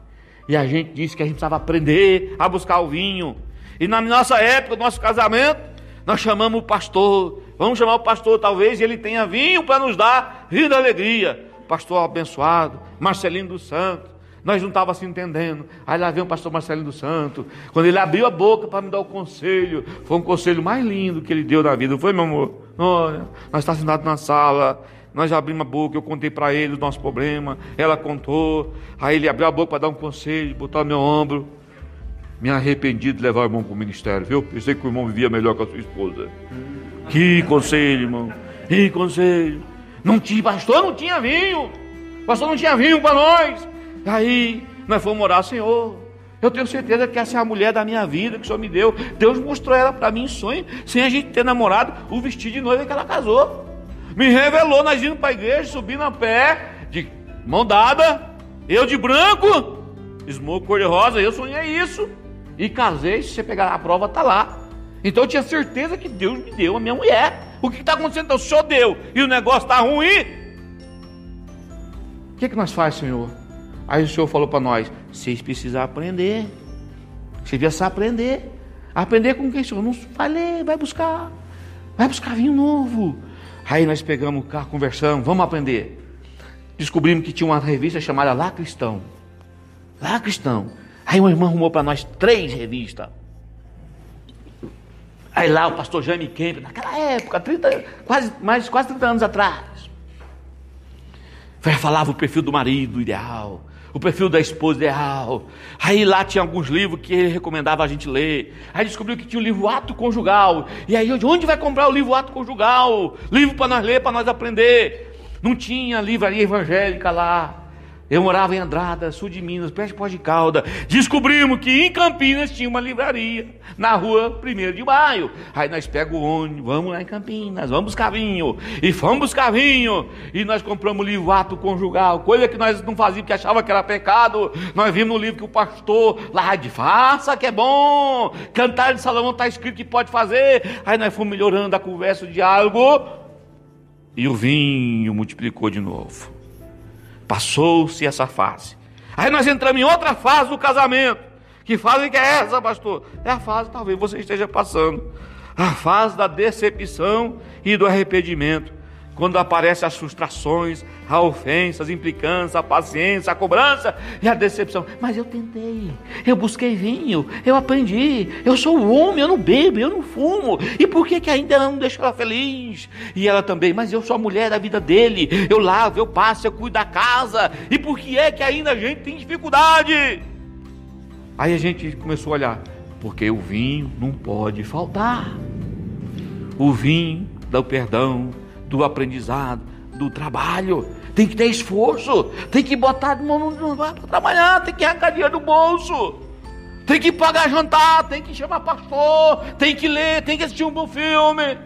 E a gente disse que a gente precisava aprender a buscar o vinho. E na nossa época, no nosso casamento, nós chamamos o pastor. Vamos chamar o pastor, talvez ele tenha vinho para nos dar vida e alegria. Pastor abençoado, Marcelino dos Santos. Nós não estávamos se entendendo. Aí lá veio o pastor Marcelino do Santo. Quando ele abriu a boca para me dar o conselho, foi um conselho mais lindo que ele deu na vida. Foi, meu amor? Olha, nós estávamos sentados na sala. Nós abrimos a boca, eu contei para ele o nosso problema. Ela contou. Aí ele abriu a boca para dar um conselho, botar no meu ombro. Me arrependi de levar o irmão para o ministério, viu? Pensei que o irmão vivia melhor com a sua esposa. Que conselho, irmão. Que conselho. Não tinha, pastor não tinha vinho. Pastor não tinha vinho para nós. Aí nós fomos orar, Senhor. Eu tenho certeza que essa é a mulher da minha vida que o Senhor me deu. Deus mostrou ela para mim em sonho, sem a gente ter namorado, o vestido de noiva que ela casou. Me revelou, nós indo para a igreja, subindo a pé, de mão dada, eu de branco, esmoco cor-de-rosa, eu sonhei isso. E casei, se você pegar a prova, está lá. Então eu tinha certeza que Deus me deu a minha mulher. O que está acontecendo? Então, o Senhor deu e o negócio está ruim. O que, que nós faz, Senhor? Aí o Senhor falou para nós: vocês precisam aprender. Vocês precisam aprender. Aprender com quem, Senhor? Não vai ler, vai buscar. Vai buscar vinho novo. Aí nós pegamos o carro, conversamos, vamos aprender. Descobrimos que tinha uma revista chamada Lá Cristão. Lá Cristão. Aí uma irmã arrumou para nós três revistas. Aí lá o pastor Jaime Kemp, naquela época, 30, quase, mais, quase 30 anos atrás. Falava o perfil do marido ideal, o perfil da esposa ideal. Aí lá tinha alguns livros que ele recomendava a gente ler. Aí descobriu que tinha o livro Ato Conjugal. E aí, de onde vai comprar o livro Ato Conjugal? Livro para nós ler, para nós aprender. Não tinha livraria evangélica lá. Eu morava em Andrada, sul de Minas, perto de Pós de Calda. Descobrimos que em Campinas tinha uma livraria, na rua 1 de maio. Aí nós pegamos o ônibus, vamos lá em Campinas, vamos buscar vinho. E fomos buscar vinho. E nós compramos o livro Ato Conjugal, coisa que nós não fazíamos porque achava que era pecado. Nós vimos no livro que o pastor lá de faça que é bom. Cantar de Salomão está escrito que pode fazer. Aí nós fomos melhorando a conversa, o diálogo. E o vinho multiplicou de novo. Passou-se essa fase. Aí nós entramos em outra fase do casamento. Que fase que é essa, pastor? É a fase, talvez você esteja passando. A fase da decepção e do arrependimento quando aparecem as frustrações, a ofensa, as implicâncias, a paciência, a cobrança e a decepção. Mas eu tentei, eu busquei vinho, eu aprendi, eu sou homem, eu não bebo, eu não fumo. E por que, que ainda não deixo ela feliz? E ela também, mas eu sou a mulher da vida dele, eu lavo, eu passo, eu cuido da casa. E por que é que ainda a gente tem dificuldade? Aí a gente começou a olhar, Porque o vinho não pode faltar. O vinho do perdão, do aprendizado, do trabalho. Tem que ter esforço, tem que botar de mão para trabalhar, tem que arrancar dinheiro do bolso, tem que pagar jantar, tem que chamar pastor, tem que ler, tem que assistir um bom filme,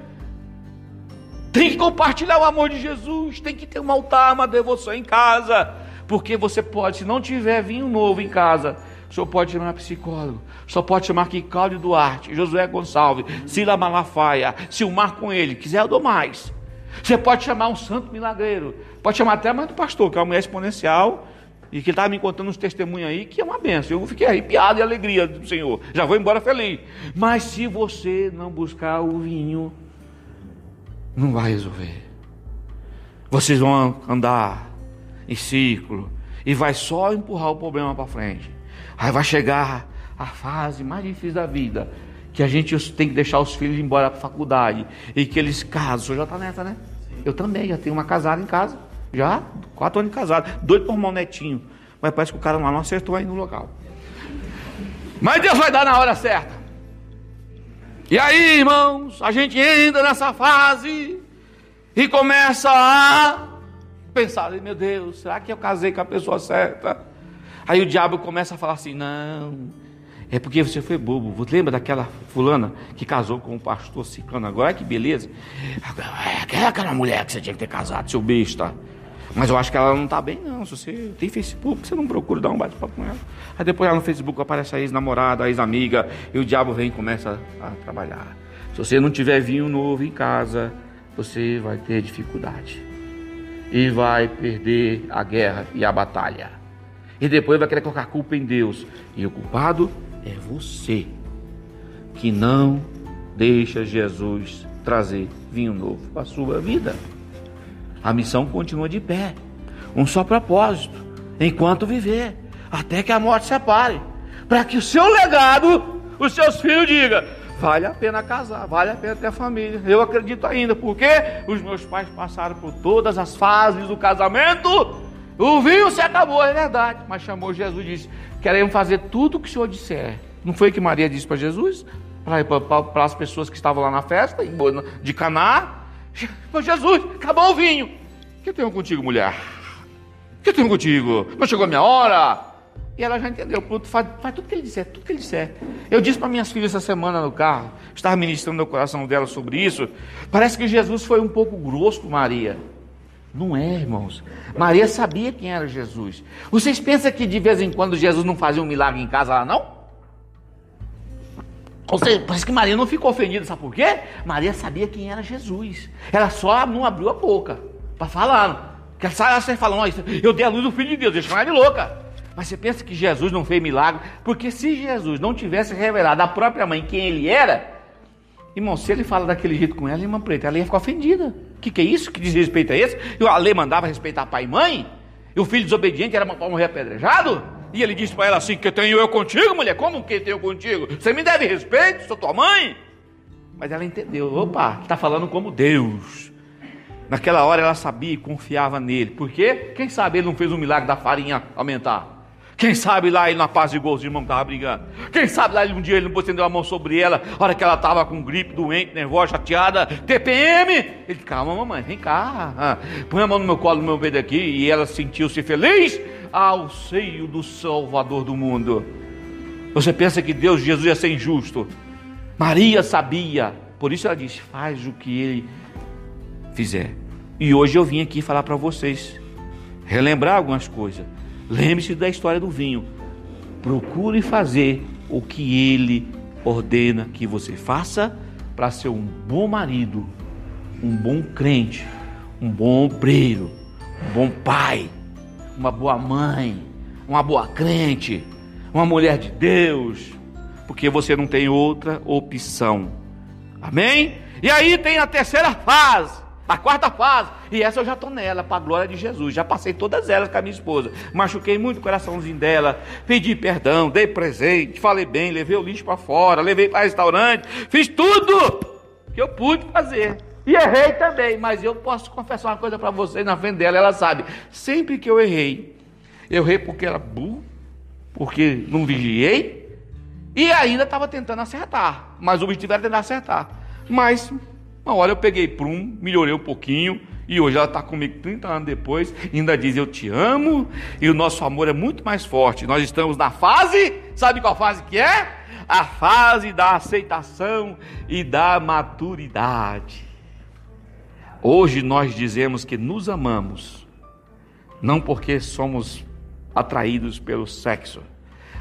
tem que compartilhar o amor de Jesus, tem que ter um altar, uma devoção em casa, porque você pode, se não tiver vinho novo em casa, senhor pode chamar psicólogo, só pode chamar aqui Cláudio Duarte, Josué Gonçalves, Sila Malafaia, Silmar com ele, quiser eu dou mais. Você pode chamar um santo milagreiro, pode chamar até a mãe do pastor, que é uma mulher exponencial, e que estava me contando uns testemunhos aí, que é uma benção. Eu fiquei arrepiado e alegria do Senhor. Já vou embora feliz. Mas se você não buscar o vinho, não vai resolver. Vocês vão andar em círculo e vai só empurrar o problema para frente. Aí vai chegar a fase mais difícil da vida, que a gente tem que deixar os filhos embora para a faculdade e que eles casam. O senhor já está nessa, né? Eu também, já tenho uma casada em casa. Já, quatro anos de casado. Doido por um netinho. Mas parece que o cara não acertou aí no local. Mas Deus vai dar na hora certa. E aí, irmãos, a gente entra nessa fase e começa a pensar: meu Deus, será que eu casei com a pessoa certa? Aí o diabo começa a falar assim: não, é porque você foi bobo. Você lembra daquela fulana que casou com o pastor Ciclano? Agora que beleza. É aquela mulher que você tinha que ter casado, seu besta. Mas eu acho que ela não está bem, não. Se você tem Facebook, você não procura dar um bate-papo com ela. Aí depois lá no Facebook aparece a ex-namorada, a ex-amiga, e o diabo vem e começa a trabalhar. Se você não tiver vinho novo em casa, você vai ter dificuldade. E vai perder a guerra e a batalha. E depois vai querer colocar culpa em Deus. E o culpado é você que não deixa Jesus trazer vinho novo para a sua vida. A missão continua de pé. Um só propósito: enquanto viver, até que a morte separe. Para que o seu legado, os seus filhos digam: vale a pena casar, vale a pena ter família. Eu acredito ainda, porque os meus pais passaram por todas as fases do casamento. O vinho se acabou, é verdade. Mas chamou Jesus e disse: Queremos fazer tudo o que o Senhor disser. Não foi que Maria disse para Jesus? Para as pessoas que estavam lá na festa, de Caná. Jesus, acabou o vinho. O que eu tenho contigo, mulher? O que eu tenho contigo? Não chegou a minha hora? E ela já entendeu, pronto, faz, faz tudo que ele disser, tudo que ele disser. Eu disse para minhas filhas essa semana no carro, estava ministrando no coração dela sobre isso. Parece que Jesus foi um pouco grosso com Maria. Não é, irmãos. Maria sabia quem era Jesus. Vocês pensam que de vez em quando Jesus não fazia um milagre em casa lá, não? Ou seja, parece que Maria não ficou ofendida, sabe por quê? Maria sabia quem era Jesus. Ela só não abriu a boca para falar. Que ela sai falando, eu dei a luz do Filho de Deus, deixa ela de louca. Mas você pensa que Jesus não fez milagre? Porque se Jesus não tivesse revelado à própria mãe quem ele era, irmão, se ele fala daquele jeito com ela, irmã preta, ela ia ficar ofendida que, que é isso? Que desrespeito é esse? E a lei mandava respeitar pai e mãe? E o filho desobediente era para morrer apedrejado? E ele disse para ela assim: Que tenho eu contigo, mulher? Como que tenho contigo? Você me deve respeito, sou tua mãe. Mas ela entendeu: opa, está falando como Deus. Naquela hora ela sabia e confiava nele. Por quê? Quem sabe ele não fez um milagre da farinha aumentar? Quem sabe lá ele na paz igual os irmãos estavam brigando. Quem sabe lá um dia ele não estendeu a mão sobre ela, hora que ela estava com gripe, doente, nervosa, chateada, TPM. Ele, calma mamãe, vem cá. Ah, põe a mão no meu colo, no meu peito aqui. E ela sentiu-se feliz ao seio do Salvador do mundo. Você pensa que Deus, Jesus ia ser injusto. Maria sabia. Por isso ela disse, faz o que ele fizer. E hoje eu vim aqui falar para vocês. Relembrar algumas coisas. Lembre-se da história do vinho. Procure fazer o que ele ordena que você faça para ser um bom marido, um bom crente, um bom obreiro, um bom pai, uma boa mãe, uma boa crente, uma mulher de Deus, porque você não tem outra opção. Amém? E aí tem a terceira fase a quarta fase. E essa eu já estou nela, para a glória de Jesus. Já passei todas elas com a minha esposa. Machuquei muito o coraçãozinho dela. Pedi perdão, dei presente, falei bem, levei o lixo para fora, levei para restaurante. Fiz tudo que eu pude fazer. E errei também, mas eu posso confessar uma coisa para vocês na frente dela, ela sabe. Sempre que eu errei, eu errei porque era burro, porque não vigiei E ainda estava tentando acertar. Mas o objetivo era tentar acertar. Mas, uma hora eu peguei prum, melhorei um pouquinho. E hoje ela está comigo 30 anos depois, ainda diz: Eu te amo, e o nosso amor é muito mais forte. Nós estamos na fase, sabe qual fase que é? A fase da aceitação e da maturidade. Hoje nós dizemos que nos amamos, não porque somos atraídos pelo sexo,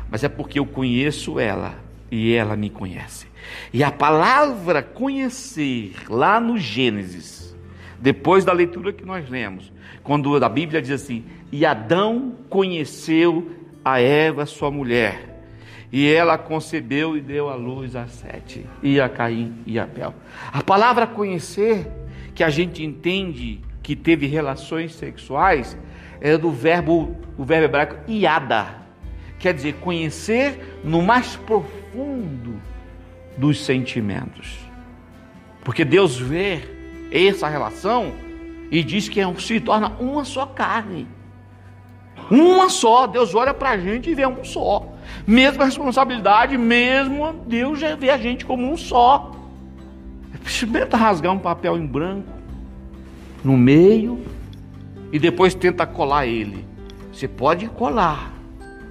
mas é porque eu conheço ela e ela me conhece. E a palavra conhecer, lá no Gênesis, depois da leitura que nós lemos, quando a Bíblia diz assim: E Adão conheceu a Eva, sua mulher, e ela concebeu e deu à luz a Sete, e a Caim e a Abel. A palavra conhecer, que a gente entende que teve relações sexuais, é do verbo, o verbo hebraico iada, quer dizer conhecer no mais profundo dos sentimentos. Porque Deus vê essa relação e diz que é se torna uma só carne. Uma só, Deus olha para a gente e vê um só. Mesma responsabilidade, mesmo Deus já vê a gente como um só. Experimenta rasgar um papel em branco no meio e depois tenta colar ele. Você pode colar,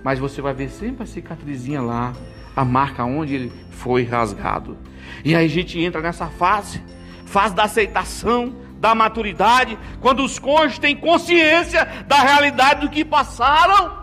mas você vai ver sempre a cicatrizinha lá, a marca onde ele foi rasgado. E aí a gente entra nessa fase, fase da aceitação, da maturidade, quando os cônjuges têm consciência da realidade do que passaram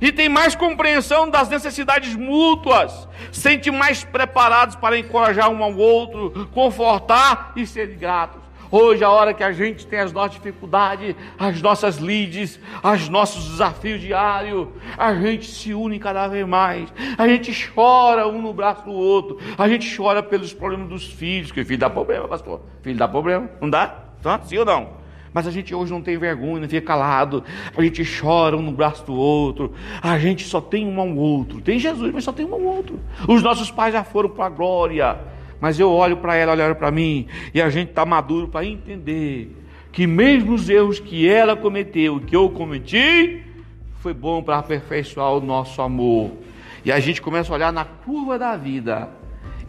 e têm mais compreensão das necessidades mútuas, sentem mais preparados para encorajar um ao outro, confortar e ser gratos. Hoje, a hora que a gente tem as nossas dificuldades, as nossas lides, os nossos desafios diários, a gente se une cada vez mais. A gente chora um no braço do outro. A gente chora pelos problemas dos filhos, que filho dá problema, pastor. Filho dá problema, não dá? Tá? Sim ou não? Mas a gente hoje não tem vergonha, fica calado. A gente chora um no braço do outro. A gente só tem um ao outro. Tem Jesus, mas só tem um ao outro. Os nossos pais já foram para a glória. Mas eu olho para ela, olha para mim, e a gente está maduro para entender que mesmo os erros que ela cometeu, que eu cometi, foi bom para aperfeiçoar o nosso amor. E a gente começa a olhar na curva da vida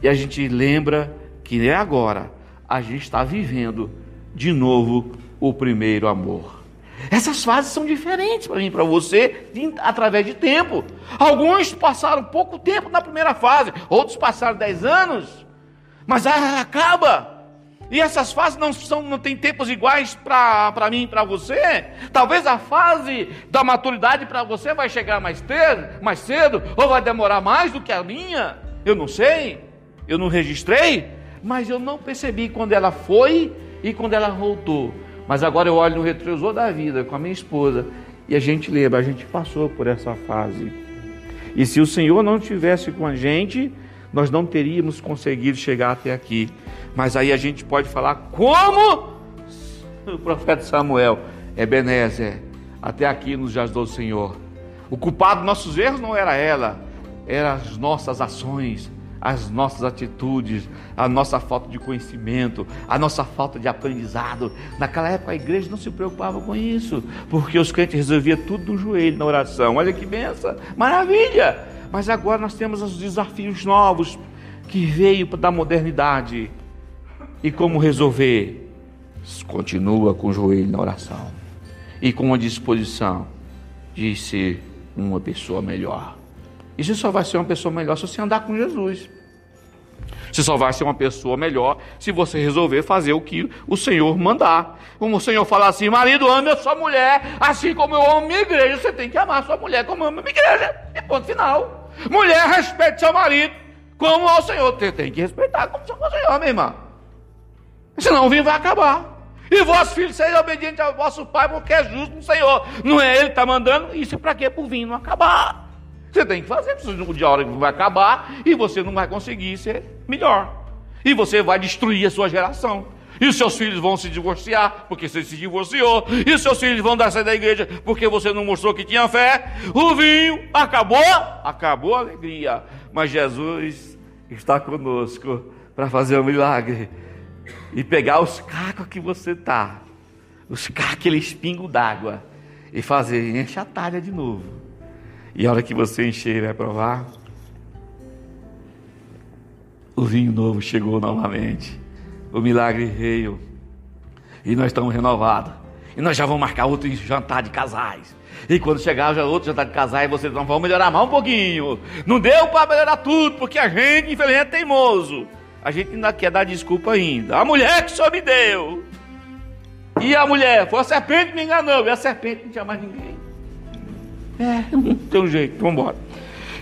e a gente lembra que é agora a gente está vivendo de novo o primeiro amor. Essas fases são diferentes para mim e para você, através de tempo. Alguns passaram pouco tempo na primeira fase, outros passaram dez anos. Mas acaba. E essas fases não são, não tem tempos iguais para mim e para você. Talvez a fase da maturidade para você vai chegar mais, ter, mais cedo, ou vai demorar mais do que a minha. Eu não sei, eu não registrei, mas eu não percebi quando ela foi e quando ela voltou. Mas agora eu olho no retrovisor da vida com a minha esposa e a gente lembra, a gente passou por essa fase. E se o Senhor não estivesse com a gente, nós não teríamos conseguido chegar até aqui. Mas aí a gente pode falar como o profeta Samuel, Ebenezer, até aqui nos ajudou o Senhor. O culpado dos nossos erros não era ela, eram as nossas ações, as nossas atitudes, a nossa falta de conhecimento, a nossa falta de aprendizado. Naquela época a igreja não se preocupava com isso, porque os crentes resolviam tudo no joelho, na oração. Olha que benção, maravilha! Mas agora nós temos os desafios novos que veio da modernidade. E como resolver? Continua com o joelho na oração e com a disposição de ser uma pessoa melhor. E você só vai ser uma pessoa melhor se você andar com Jesus. Você só vai ser uma pessoa melhor se você resolver fazer o que o Senhor mandar. Como o Senhor fala assim: marido, ame a sua mulher, assim como eu amo minha igreja. Você tem que amar a sua mulher como eu amo a minha igreja. E ponto final. Mulher, respeite seu marido como ao Senhor. Você tem que respeitar como ao Senhor, minha irmã. Senão o vinho vai acabar. E vossos filhos sejam obedientes ao vosso pai, porque é justo no Senhor. Não é ele que está mandando, isso é para quê? Para o vinho não acabar. Você tem que fazer, porque de hora que vai acabar e você não vai conseguir ser melhor. E você vai destruir a sua geração. E seus filhos vão se divorciar, porque você se divorciou. E seus filhos vão dar sair da igreja, porque você não mostrou que tinha fé. O vinho acabou, acabou a alegria. Mas Jesus está conosco para fazer um milagre. E pegar os cacos que você está, os cacos, aquele espingo d'água, e fazer, enche a talha de novo. E a hora que você encher, vai provar. o vinho novo chegou novamente. O milagre veio. E nós estamos renovados. E nós já vamos marcar outro jantar de casais. E quando chegar já outro jantar de casais, vocês vão melhorar mais um pouquinho. Não deu para melhorar tudo, porque a gente, infelizmente, é teimoso. A gente ainda quer dar desculpa ainda. A mulher que só me deu. E a mulher, foi a serpente que me enganou. E a serpente não tinha mais ninguém. É, não tem um jeito, vamos embora.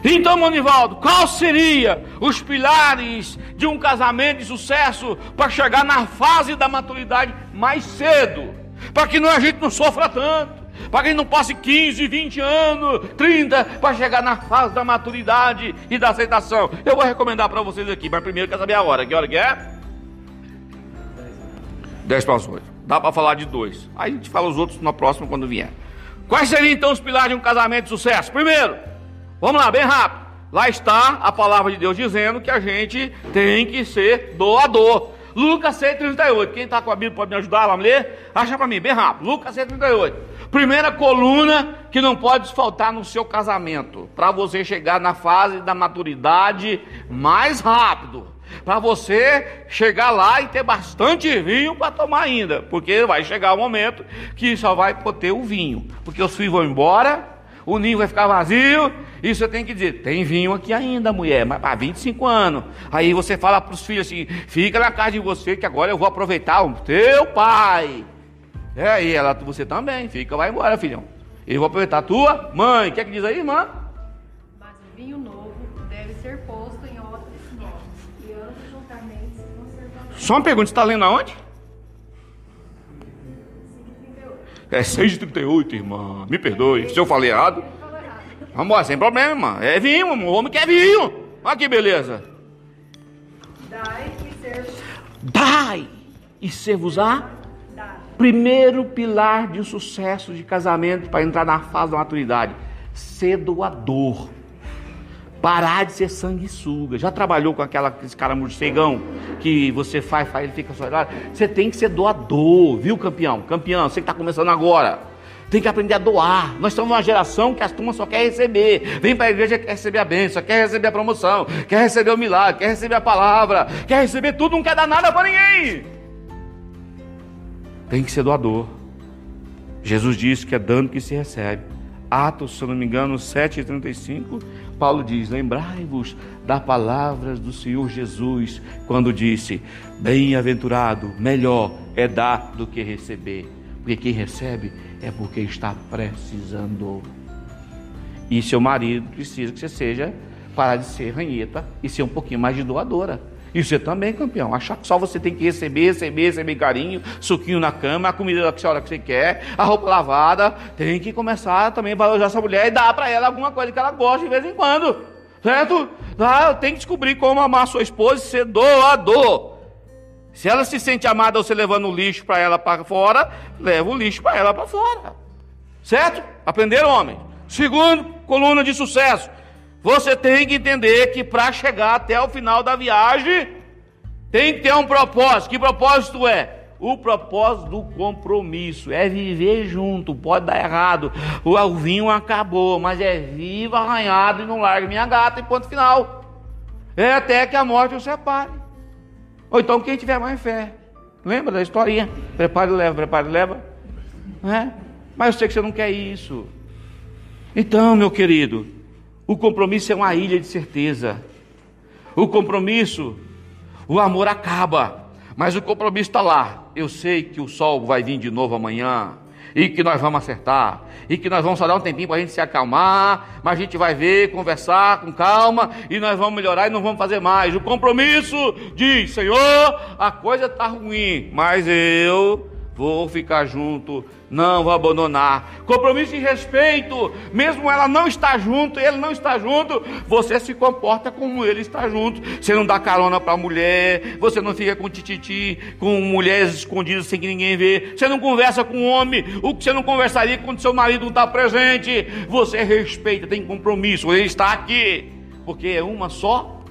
Então, Monivaldo, qual seria os pilares de um casamento de sucesso para chegar na fase da maturidade mais cedo? Para que não, a gente não sofra tanto, para que a gente não passe 15, 20 anos, 30, para chegar na fase da maturidade e da aceitação. Eu vou recomendar para vocês aqui, mas primeiro quer saber a hora. Que hora que é? 10 para as 8. Dá para falar de dois. Aí a gente fala os outros na próxima quando vier. Quais seriam então os pilares de um casamento de sucesso? Primeiro, Vamos lá, bem rápido. Lá está a palavra de Deus dizendo que a gente tem que ser doador. Lucas 6,38. Quem está com a Bíblia pode me ajudar? Vamos ler? Acha para mim, bem rápido. Lucas 6,38. Primeira coluna que não pode faltar no seu casamento. Para você chegar na fase da maturidade mais rápido. Para você chegar lá e ter bastante vinho para tomar ainda. Porque vai chegar o momento que só vai ter o vinho. Porque os filhos vão embora o ninho vai ficar vazio, e você tem que dizer, tem vinho aqui ainda, mulher, mas há 25 anos. Aí você fala para os filhos assim, fica na casa de você, que agora eu vou aproveitar o teu pai. É, e ela, você também, fica, vai embora, filhão. Eu vou aproveitar a tua mãe. O que é que diz aí, irmã? Mas o vinho novo deve ser posto em odres novos, e ambos juntamente se conservarão. Só uma pergunta, você está lendo aonde? É 6h38, irmã. Me perdoe. Se eu falei errado. Vamos embora, sem problema, irmã. É vinho, o homem quer vinho. Olha que beleza. Dai e ser Dai e ser-vos-á. Primeiro pilar de um sucesso de casamento para entrar na fase da maturidade. Ser doador. Parar de ser sanguessuga. Já trabalhou com aquela, aquele cara morcegão que você faz, faz, ele fica só. Você tem que ser doador, viu, campeão? Campeão, você que está começando agora. Tem que aprender a doar. Nós estamos numa geração que as turmas só quer receber. Vem para a igreja quer receber a bênção, quer receber a promoção, quer receber o milagre, quer receber a palavra, quer receber tudo, não quer dar nada para ninguém. Tem que ser doador. Jesus disse que é dando que se recebe. Atos, se eu não me engano, 7,35, Paulo diz: Lembrai-vos das palavras do Senhor Jesus, quando disse: Bem-aventurado, melhor é dar do que receber, porque quem recebe é porque está precisando. E seu marido precisa que você seja, parar de ser ranheta e ser um pouquinho mais de doadora. E você também, campeão. Achar que só você tem que receber, receber, receber carinho, suquinho na cama, a comida da hora que você quer, a roupa lavada. Tem que começar também a valorizar essa mulher e dar para ela alguma coisa que ela gosta de vez em quando. Certo? Ah, tem que descobrir como amar sua esposa e ser doador. Se ela se sente amada você levando o lixo para ela para fora, leva o lixo para ela para fora. Certo? Aprenderam, homem? Segundo, coluna de sucesso. Você tem que entender que para chegar até o final da viagem, tem que ter um propósito. Que propósito é? O propósito do compromisso é viver junto. Pode dar errado. O vinho acabou, mas é vivo, arranhado e não larga minha gata e ponto final. É até que a morte o separe. Ou então quem tiver mais fé. Lembra da historinha? Prepare e leva, prepare e leva. É? Mas eu sei que você não quer isso. Então, meu querido, o compromisso é uma ilha de certeza. O compromisso, o amor acaba, mas o compromisso está lá. Eu sei que o sol vai vir de novo amanhã e que nós vamos acertar e que nós vamos só dar um tempinho para a gente se acalmar, mas a gente vai ver, conversar com calma e nós vamos melhorar e não vamos fazer mais. O compromisso diz: Senhor, a coisa está ruim, mas eu vou ficar junto não vou abandonar. Compromisso e respeito, mesmo ela não está junto, ele não está junto, você se comporta como ele está junto. Você não dá carona para a mulher, você não fica com tititi, com mulheres escondidas sem que ninguém vê. Você não conversa com homem, o que você não conversaria quando seu marido não está presente. Você respeita, tem compromisso, ele está aqui, porque é uma só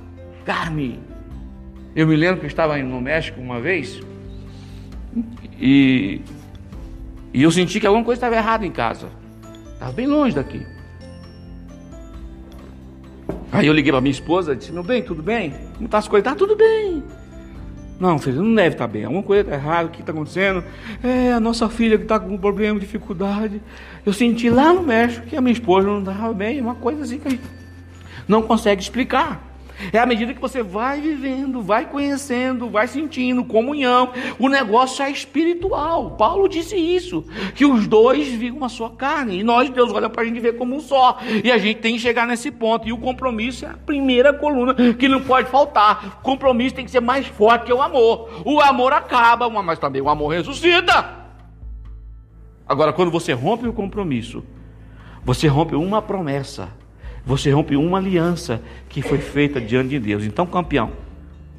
carne. Eu me lembro que eu estava no México uma vez e e eu senti que alguma coisa estava errada em casa. Estava bem longe daqui. Aí eu liguei para minha esposa, disse: Meu bem, tudo bem? Como está as coisas? Tá tudo bem. Não, filho, não deve estar bem. Alguma coisa está errada, o que está acontecendo? É a nossa filha que está com um problema, dificuldade. Eu senti lá no México que a minha esposa não estava bem, uma coisa assim que a gente não consegue explicar. É à medida que você vai vivendo, vai conhecendo, vai sentindo comunhão, o negócio é espiritual. Paulo disse isso, que os dois viram a sua carne, e nós, Deus, olha para a gente ver como um só. E a gente tem que chegar nesse ponto. E o compromisso é a primeira coluna que não pode faltar. O compromisso tem que ser mais forte que o amor. O amor acaba, mas também o amor ressuscita. Agora, quando você rompe o compromisso, você rompe uma promessa você rompe uma aliança que foi feita diante de Deus. Então, campeão,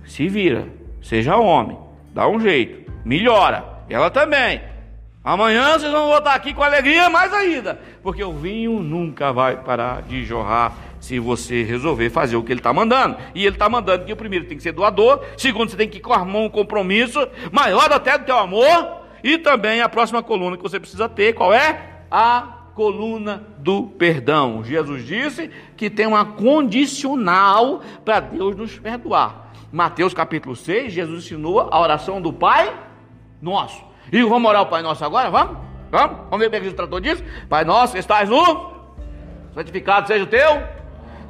se vira, seja homem, dá um jeito, melhora. Ela também. Amanhã vocês vão voltar aqui com alegria mais ainda, porque o vinho nunca vai parar de jorrar se você resolver fazer o que ele está mandando. E ele está mandando que o primeiro tem que ser doador, segundo você tem que armar um compromisso maior até do teu amor, e também a próxima coluna que você precisa ter, qual é? A coluna do perdão. Jesus disse que tem uma condicional para Deus nos perdoar. Mateus capítulo 6, Jesus ensinou a oração do Pai Nosso. E vamos orar o Pai Nosso agora? Vamos? Vamos? Vamos ver o que Jesus tratou disso? Pai Nosso, que estás no santificado seja o teu,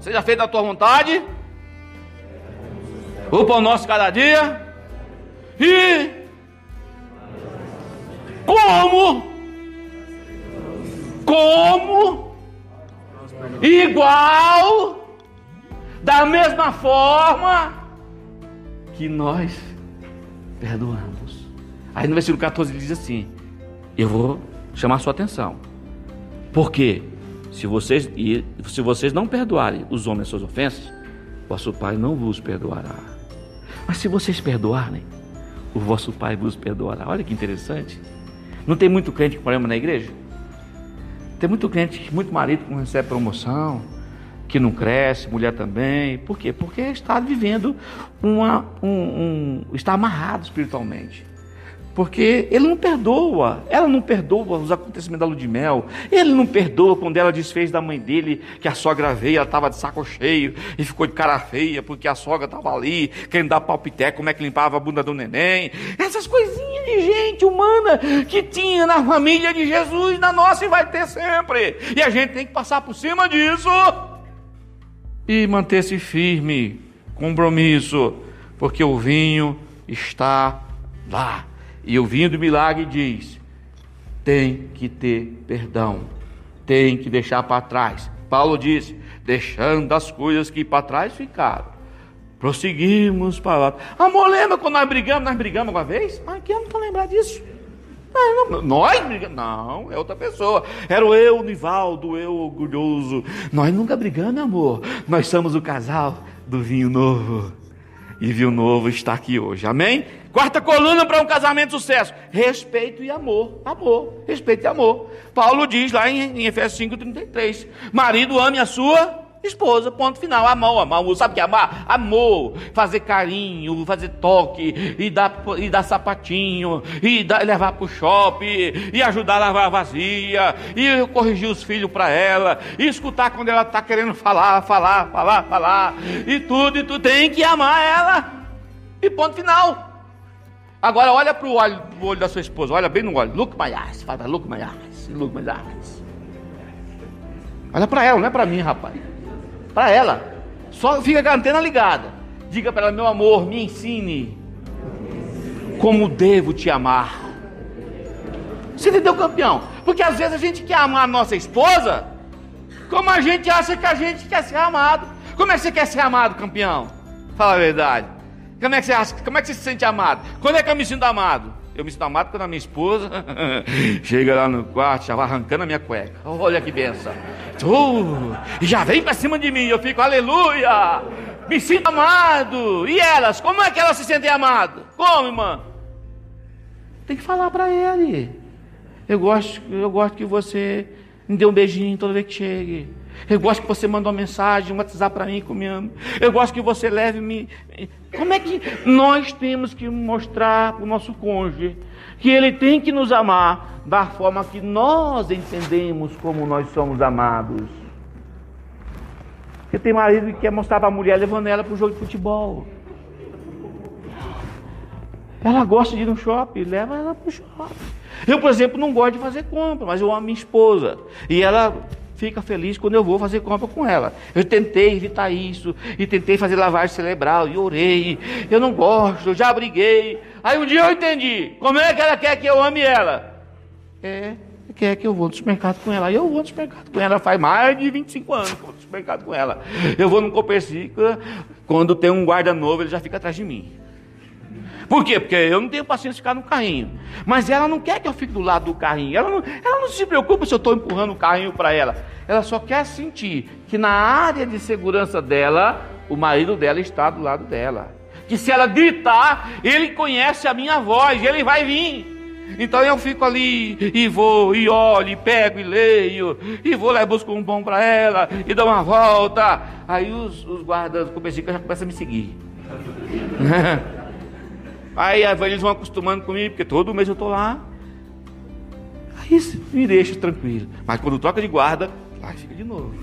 seja feita a tua vontade. O pão nosso cada dia. E como como, igual, da mesma forma que nós perdoamos. Aí no versículo 14 ele diz assim: Eu vou chamar sua atenção. Porque se vocês, se vocês não perdoarem os homens as suas ofensas, vosso Pai não vos perdoará. Mas se vocês perdoarem, o vosso Pai vos perdoará. Olha que interessante. Não tem muito crente com problema na igreja? Tem muito cliente, muito marido que não recebe promoção, que não cresce, mulher também. Por quê? Porque está vivendo uma. Um, um, está amarrado espiritualmente. Porque ele não perdoa, ela não perdoa os acontecimentos da lua de mel, ele não perdoa quando ela desfez da mãe dele que a sogra veio, ela estava de saco cheio e ficou de cara feia porque a sogra estava ali querendo dar palpité, como é que limpava a bunda do neném. Essas coisinhas de gente humana que tinha na família de Jesus, na nossa e vai ter sempre. E a gente tem que passar por cima disso e manter-se firme, compromisso, porque o vinho está lá. E o vinho do milagre diz: tem que ter perdão, tem que deixar para trás. Paulo disse: deixando as coisas que para trás ficaram. Prosseguimos para lá. Amor, lembra quando nós brigamos? Nós brigamos uma vez? Mas que eu não estou lembrado disso. Não, não, nós brigamos? Não, é outra pessoa. Era o eu, Nivaldo, eu orgulhoso. Nós nunca brigamos, amor. Nós somos o casal do vinho novo. E vinho novo está aqui hoje. Amém? Quarta coluna para um casamento de sucesso: respeito e amor. Amor, respeito e amor. Paulo diz lá em, em Efésios 5,33: Marido, ame a sua esposa, ponto final. Amor, amor. Sabe o que é amar? Amor. Fazer carinho, fazer toque, e dar, e dar sapatinho, e dar, levar para o shopping, e ajudar a lavar a vazia, e corrigir os filhos para ela, e escutar quando ela está querendo falar, falar, falar, falar, e tudo, e tu tem que amar ela. E ponto final. Agora olha para o olho, olho, da sua esposa, olha bem no olho. Look my eyes, fala, look my eyes, look my eyes. Olha para ela, não é para mim, rapaz. Para ela. Só fica com a antena ligada. Diga para ela, meu amor, me ensine como devo te amar. Você entendeu, campeão? Porque às vezes a gente quer amar a nossa esposa, como a gente acha que a gente quer ser amado. Como é que você quer ser amado, campeão? Fala a verdade. Como é que você acha? Como é que você se sente amado? Quando é que eu me sinto amado? Eu me sinto amado quando a minha esposa chega lá no quarto, já vai arrancando a minha cueca. Olha que benção. Uh, já vem para cima de mim, eu fico, aleluia! Me sinto amado. E elas, como é que elas se sentem amadas? Como, irmã? Tem que falar para ele. Eu gosto, eu gosto que você me dê um beijinho toda vez que chegue. Eu gosto que você mande uma mensagem, um WhatsApp para mim que me ama. Eu gosto que você leve-me. Como é que nós temos que mostrar para o nosso cônjuge que ele tem que nos amar da forma que nós entendemos como nós somos amados? Porque tem marido que quer mostrar para a mulher levando ela para o jogo de futebol. Ela gosta de ir no shopping, leva ela para o shopping. Eu, por exemplo, não gosto de fazer compra, mas eu amo minha esposa. E ela fica feliz quando eu vou fazer compra com ela. Eu tentei evitar isso, e tentei fazer lavagem cerebral, e orei. Eu não gosto, eu já briguei. Aí um dia eu entendi. Como é que ela quer que eu ame ela? É, quer que eu vou no supermercado com ela. Eu vou no supermercado com ela. Faz mais de 25 anos que eu vou no supermercado com ela. Eu vou no Copercica, quando tem um guarda novo, ele já fica atrás de mim. Por quê? Porque eu não tenho paciência de ficar no carrinho. Mas ela não quer que eu fique do lado do carrinho. Ela não, ela não se preocupa se eu estou empurrando o carrinho para ela. Ela só quer sentir que na área de segurança dela, o marido dela está do lado dela. Que se ela gritar, ele conhece a minha voz, ele vai vir. Então eu fico ali e vou, e olho, e pego e leio, e vou lá e busco um pão para ela, e dou uma volta. Aí os, os guardas do já começam a me seguir. Aí eles vão acostumando comigo, porque todo mês eu estou lá. Aí me deixa tranquilo. Mas quando troca de guarda, aí fica de novo.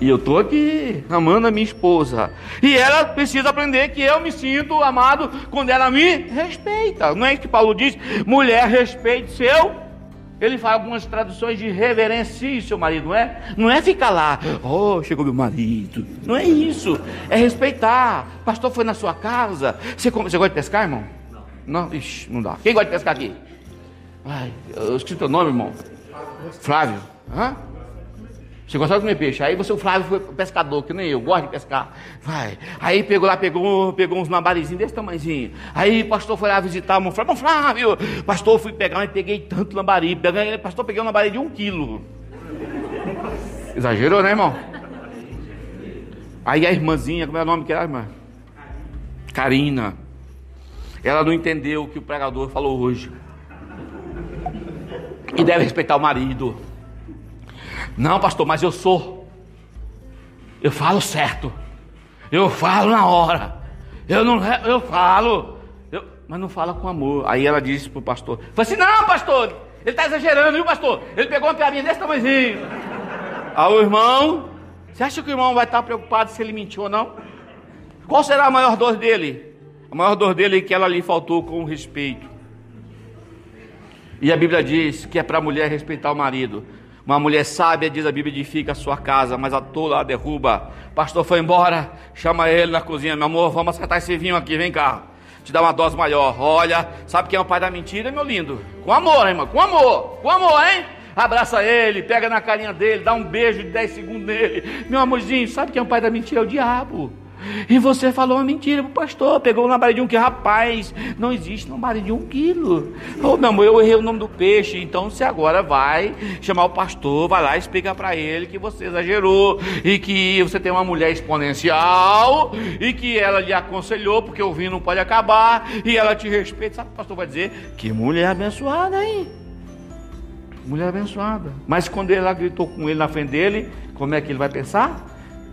E eu estou aqui amando a minha esposa. E ela precisa aprender que eu me sinto amado quando ela me respeita. Não é isso que Paulo diz? Mulher, respeite seu ele fala algumas traduções de reverencie seu marido, não é? Não é ficar lá, oh, chegou meu marido. Não é isso. É respeitar. O pastor foi na sua casa. Você, você gosta de pescar, irmão? Não. Não? Ixi, não dá. Quem gosta de pescar aqui? Ai, eu esqueci teu nome, irmão. Flávio. Hã? Você gostava de comer peixe. Aí você, o Flávio, foi pescador, que nem eu, gosto de pescar. Vai. Aí pegou lá, pegou, pegou uns lambarizinhos desse tamanhozinho. Aí o pastor foi lá visitar o Flávio. Flávio, pastor, fui pegar, mas peguei tanto lambari. Peguei, pastor, peguei um lambari de um quilo. Exagerou, né, irmão? Aí a irmãzinha, como é o nome que era, irmã? Karina. Ela não entendeu o que o pregador falou hoje. E deve respeitar o marido. Não, pastor, mas eu sou. Eu falo certo. Eu falo na hora. Eu não eu falo. Eu, mas não fala com amor. Aí ela disse para o pastor: Falei assim, não, pastor, ele está exagerando, viu, pastor? Ele pegou uma piadinha desse tamanhozinho. Aí o irmão, você acha que o irmão vai estar preocupado se ele mentiu ou não? Qual será a maior dor dele? A maior dor dele é que ela lhe faltou com respeito. E a Bíblia diz que é para a mulher respeitar o marido. Uma mulher sábia, diz a Bíblia, edifica a sua casa, mas a tola a derruba. Pastor foi embora, chama ele na cozinha, meu amor, vamos acertar esse vinho aqui, vem cá. Te dá uma dose maior. Olha, sabe quem é o pai da mentira, meu lindo? Com amor, hein, irmão? Com amor, com amor, hein? Abraça ele, pega na carinha dele, dá um beijo de 10 segundos nele. Meu amorzinho, sabe quem é o pai da mentira? É o diabo. E você falou uma mentira pro pastor, pegou uma lambaré de um quilo. Rapaz, não existe lambaré de um quilo. Ô oh, meu amor, eu errei o nome do peixe, então você agora vai chamar o pastor, vai lá e explica para ele que você exagerou e que você tem uma mulher exponencial e que ela lhe aconselhou, porque o vinho não pode acabar, e ela te respeita. Sabe o que o pastor vai dizer? Que mulher abençoada, hein? Mulher abençoada. Mas quando ela gritou com ele na frente dele, como é que ele vai pensar?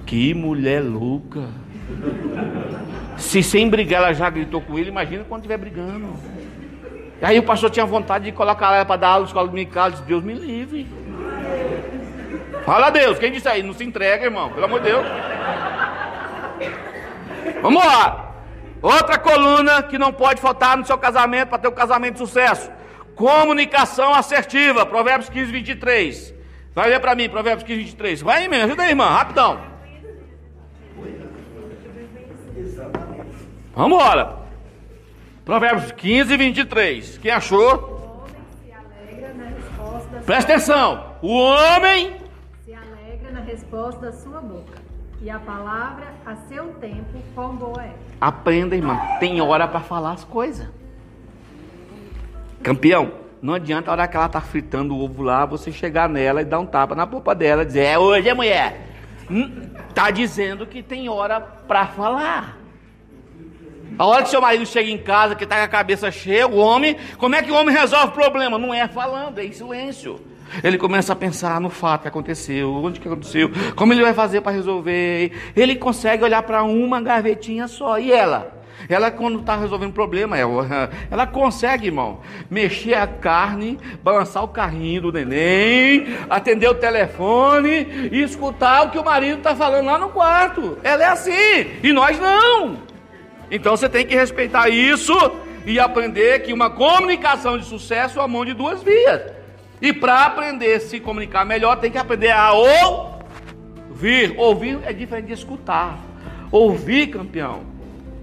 Que mulher louca. Se sem brigar ela já gritou com ele, imagina quando estiver brigando. Aí o pastor tinha vontade de colocar ela para dar aula na escola dominical. Disse, Deus me livre. Fala a Deus, quem disse aí? Não se entrega, irmão, pelo amor de Deus. Vamos lá. Outra coluna que não pode faltar no seu casamento para ter um casamento de sucesso. Comunicação assertiva. Provérbios 15, 23. Vai ler para mim, Provérbios 15, 23. Vai aí, me ajuda aí, irmã, rapidão. Vamos embora. Provérbios 15, 23. Quem achou? Presta atenção. O homem se alegra na resposta da sua boca. E a palavra, a seu tempo, quão boa é. Aprenda, irmã. Tem hora para falar as coisas. Campeão, não adianta a hora que ela está fritando o ovo lá, você chegar nela e dar um tapa na polpa dela e dizer, é hoje é mulher. Hum, dizendo que tem hora para falar. A hora que seu marido chega em casa, que está com a cabeça cheia, o homem, como é que o homem resolve o problema? Não é falando, é em silêncio. Ele começa a pensar no fato que aconteceu, onde que aconteceu, como ele vai fazer para resolver. Ele consegue olhar para uma gavetinha só. E ela? Ela, quando está resolvendo problema, ela, ela consegue, irmão, mexer a carne, balançar o carrinho do neném, atender o telefone e escutar o que o marido está falando lá no quarto. Ela é assim, e nós não. Então você tem que respeitar isso e aprender que uma comunicação de sucesso é a mão de duas vias. E para aprender a se comunicar melhor, tem que aprender a ouvir. Ouvir é diferente de escutar. Ouvir, campeão,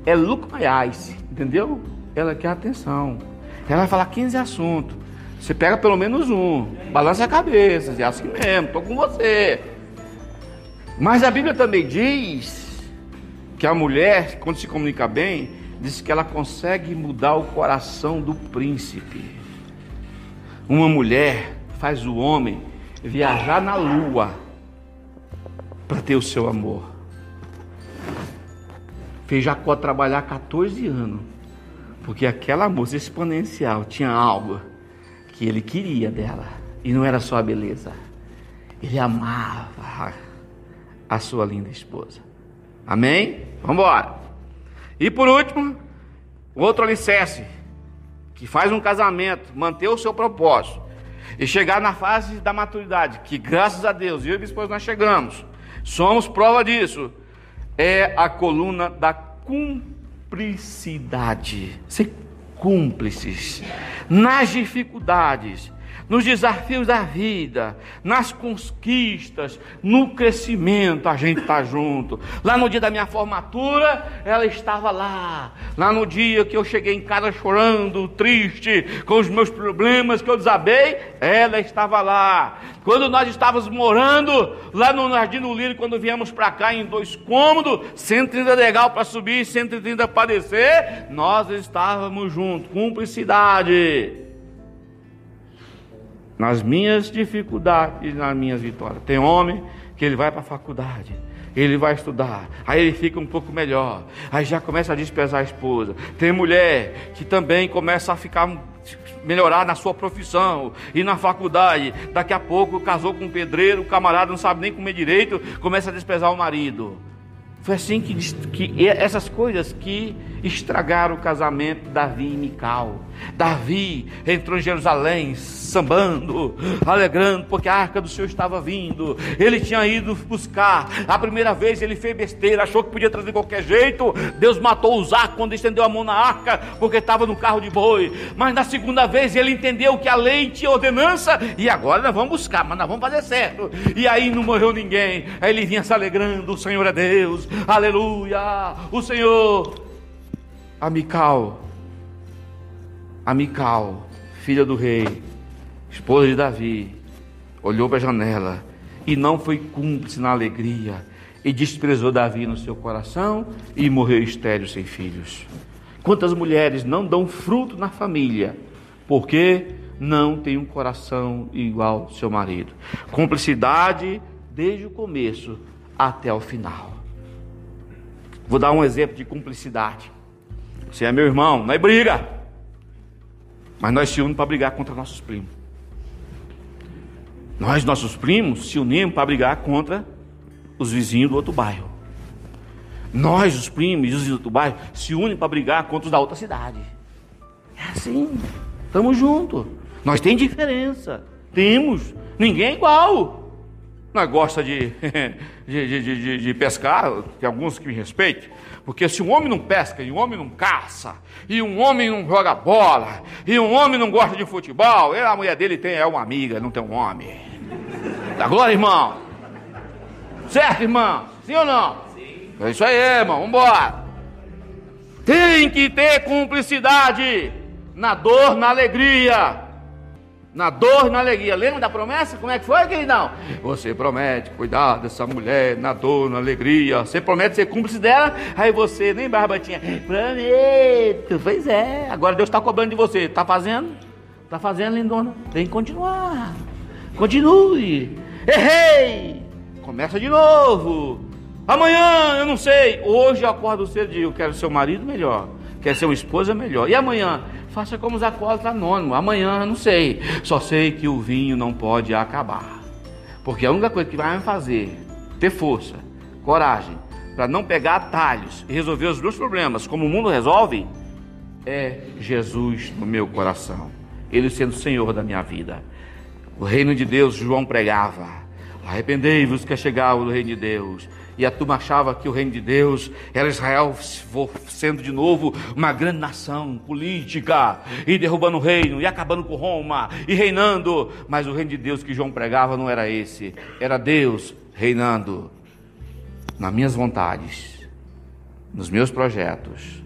é look my eyes, entendeu? Ela quer atenção. Ela vai falar 15 assuntos. Você pega pelo menos um, balança a cabeça, é assim mesmo, estou com você. Mas a Bíblia também diz que a mulher, quando se comunica bem, diz que ela consegue mudar o coração do príncipe. Uma mulher faz o homem viajar na lua para ter o seu amor. Fez Jacó trabalhar 14 anos, porque aquela moça exponencial tinha algo que ele queria dela, e não era só a beleza, ele amava a sua linda esposa. Amém? Vamos embora. E por último, outro alicerce que faz um casamento manter o seu propósito e chegar na fase da maturidade, que graças a Deus, eu e minha esposa nós chegamos, somos prova disso, é a coluna da cumplicidade. Ser cúmplices nas dificuldades, nos desafios da vida, nas conquistas, no crescimento, a gente está junto. Lá no dia da minha formatura, ela estava lá. Lá no dia que eu cheguei em casa chorando, triste, com os meus problemas que eu desabei, ela estava lá. Quando nós estávamos morando lá no Jardim do Lírio, quando viemos para cá em dois cômodos, 130 legal para subir, 130 para descer, nós estávamos juntos, cumplicidade nas minhas dificuldades e nas minhas vitórias. Tem homem que ele vai para a faculdade, ele vai estudar, aí ele fica um pouco melhor, aí já começa a desprezar a esposa. Tem mulher que também começa a ficar melhorar na sua profissão e na faculdade. Daqui a pouco casou com um pedreiro, o camarada não sabe nem comer direito, começa a desprezar o marido. Foi assim que, que essas coisas que estragaram o casamento Davi e Mical. Davi entrou em Jerusalém sambando, alegrando, porque a arca do Senhor estava vindo. Ele tinha ido buscar. A primeira vez ele fez besteira, achou que podia trazer de qualquer jeito. Deus matou os arcos quando estendeu a mão na arca, porque estava no carro de boi. Mas na segunda vez ele entendeu que a lei tinha ordenança e agora nós vamos buscar, mas nós vamos fazer certo. E aí não morreu ninguém. Aí ele vinha se alegrando: o Senhor é Deus, aleluia, o Senhor Amical, Amical, filha do rei, esposa de Davi, olhou para a janela e não foi cúmplice na alegria e desprezou Davi no seu coração e morreu estéril sem filhos. Quantas mulheres não dão fruto na família porque não tem um coração igual ao seu marido? Cumplicidade desde o começo até o final. Vou dar um exemplo de cumplicidade. Você é meu irmão, não é briga. Mas nós se unimos para brigar contra nossos primos. Nós, nossos primos, se unimos para brigar contra os vizinhos do outro bairro. Nós, os primos e os vizinhos do outro bairro, se unem para brigar contra os da outra cidade. É assim. Estamos juntos. Nós temos diferença. Temos. Ninguém é igual. Nós gosta de, de, de, de, pescar, tem alguns que me respeitam. Porque se um homem não pesca, e um homem não caça, e um homem não joga bola, e um homem não gosta de futebol, a mulher dele tem, é uma amiga, não tem um homem. Glória, irmão? Certo, irmão? Sim ou não? Sim. É isso aí, irmão. Vambora. Tem que ter cumplicidade na dor, na alegria na dor e na alegria. Lembra da promessa? Como é que foi, queridão? Você promete cuidar dessa mulher na dor, na alegria. Você promete ser cúmplice dela. Aí você, nem barbatinha, prometo. Pois é. Agora Deus está cobrando de você. Está fazendo? Está fazendo, lindona? Tem que continuar. Continue. Errei. Começa de novo. Amanhã, eu não sei. Hoje eu acordo cedo e eu quero ser um marido melhor. Quero ser uma esposa melhor. E amanhã? Faça como os acólitos anônimos. Amanhã, não sei. Só sei que o vinho não pode acabar. Porque a única coisa que vai me fazer ter força, coragem, para não pegar atalhos e resolver os meus problemas, como o mundo resolve, é Jesus no meu coração. Ele sendo Senhor da minha vida. O reino de Deus, João pregava. Arrependei-vos que é chegado o reino de Deus. E a turma achava que o reino de Deus era Israel sendo de novo uma grande nação política, e derrubando o reino, e acabando com Roma, e reinando. Mas o reino de Deus que João pregava não era esse, era Deus reinando nas minhas vontades, nos meus projetos,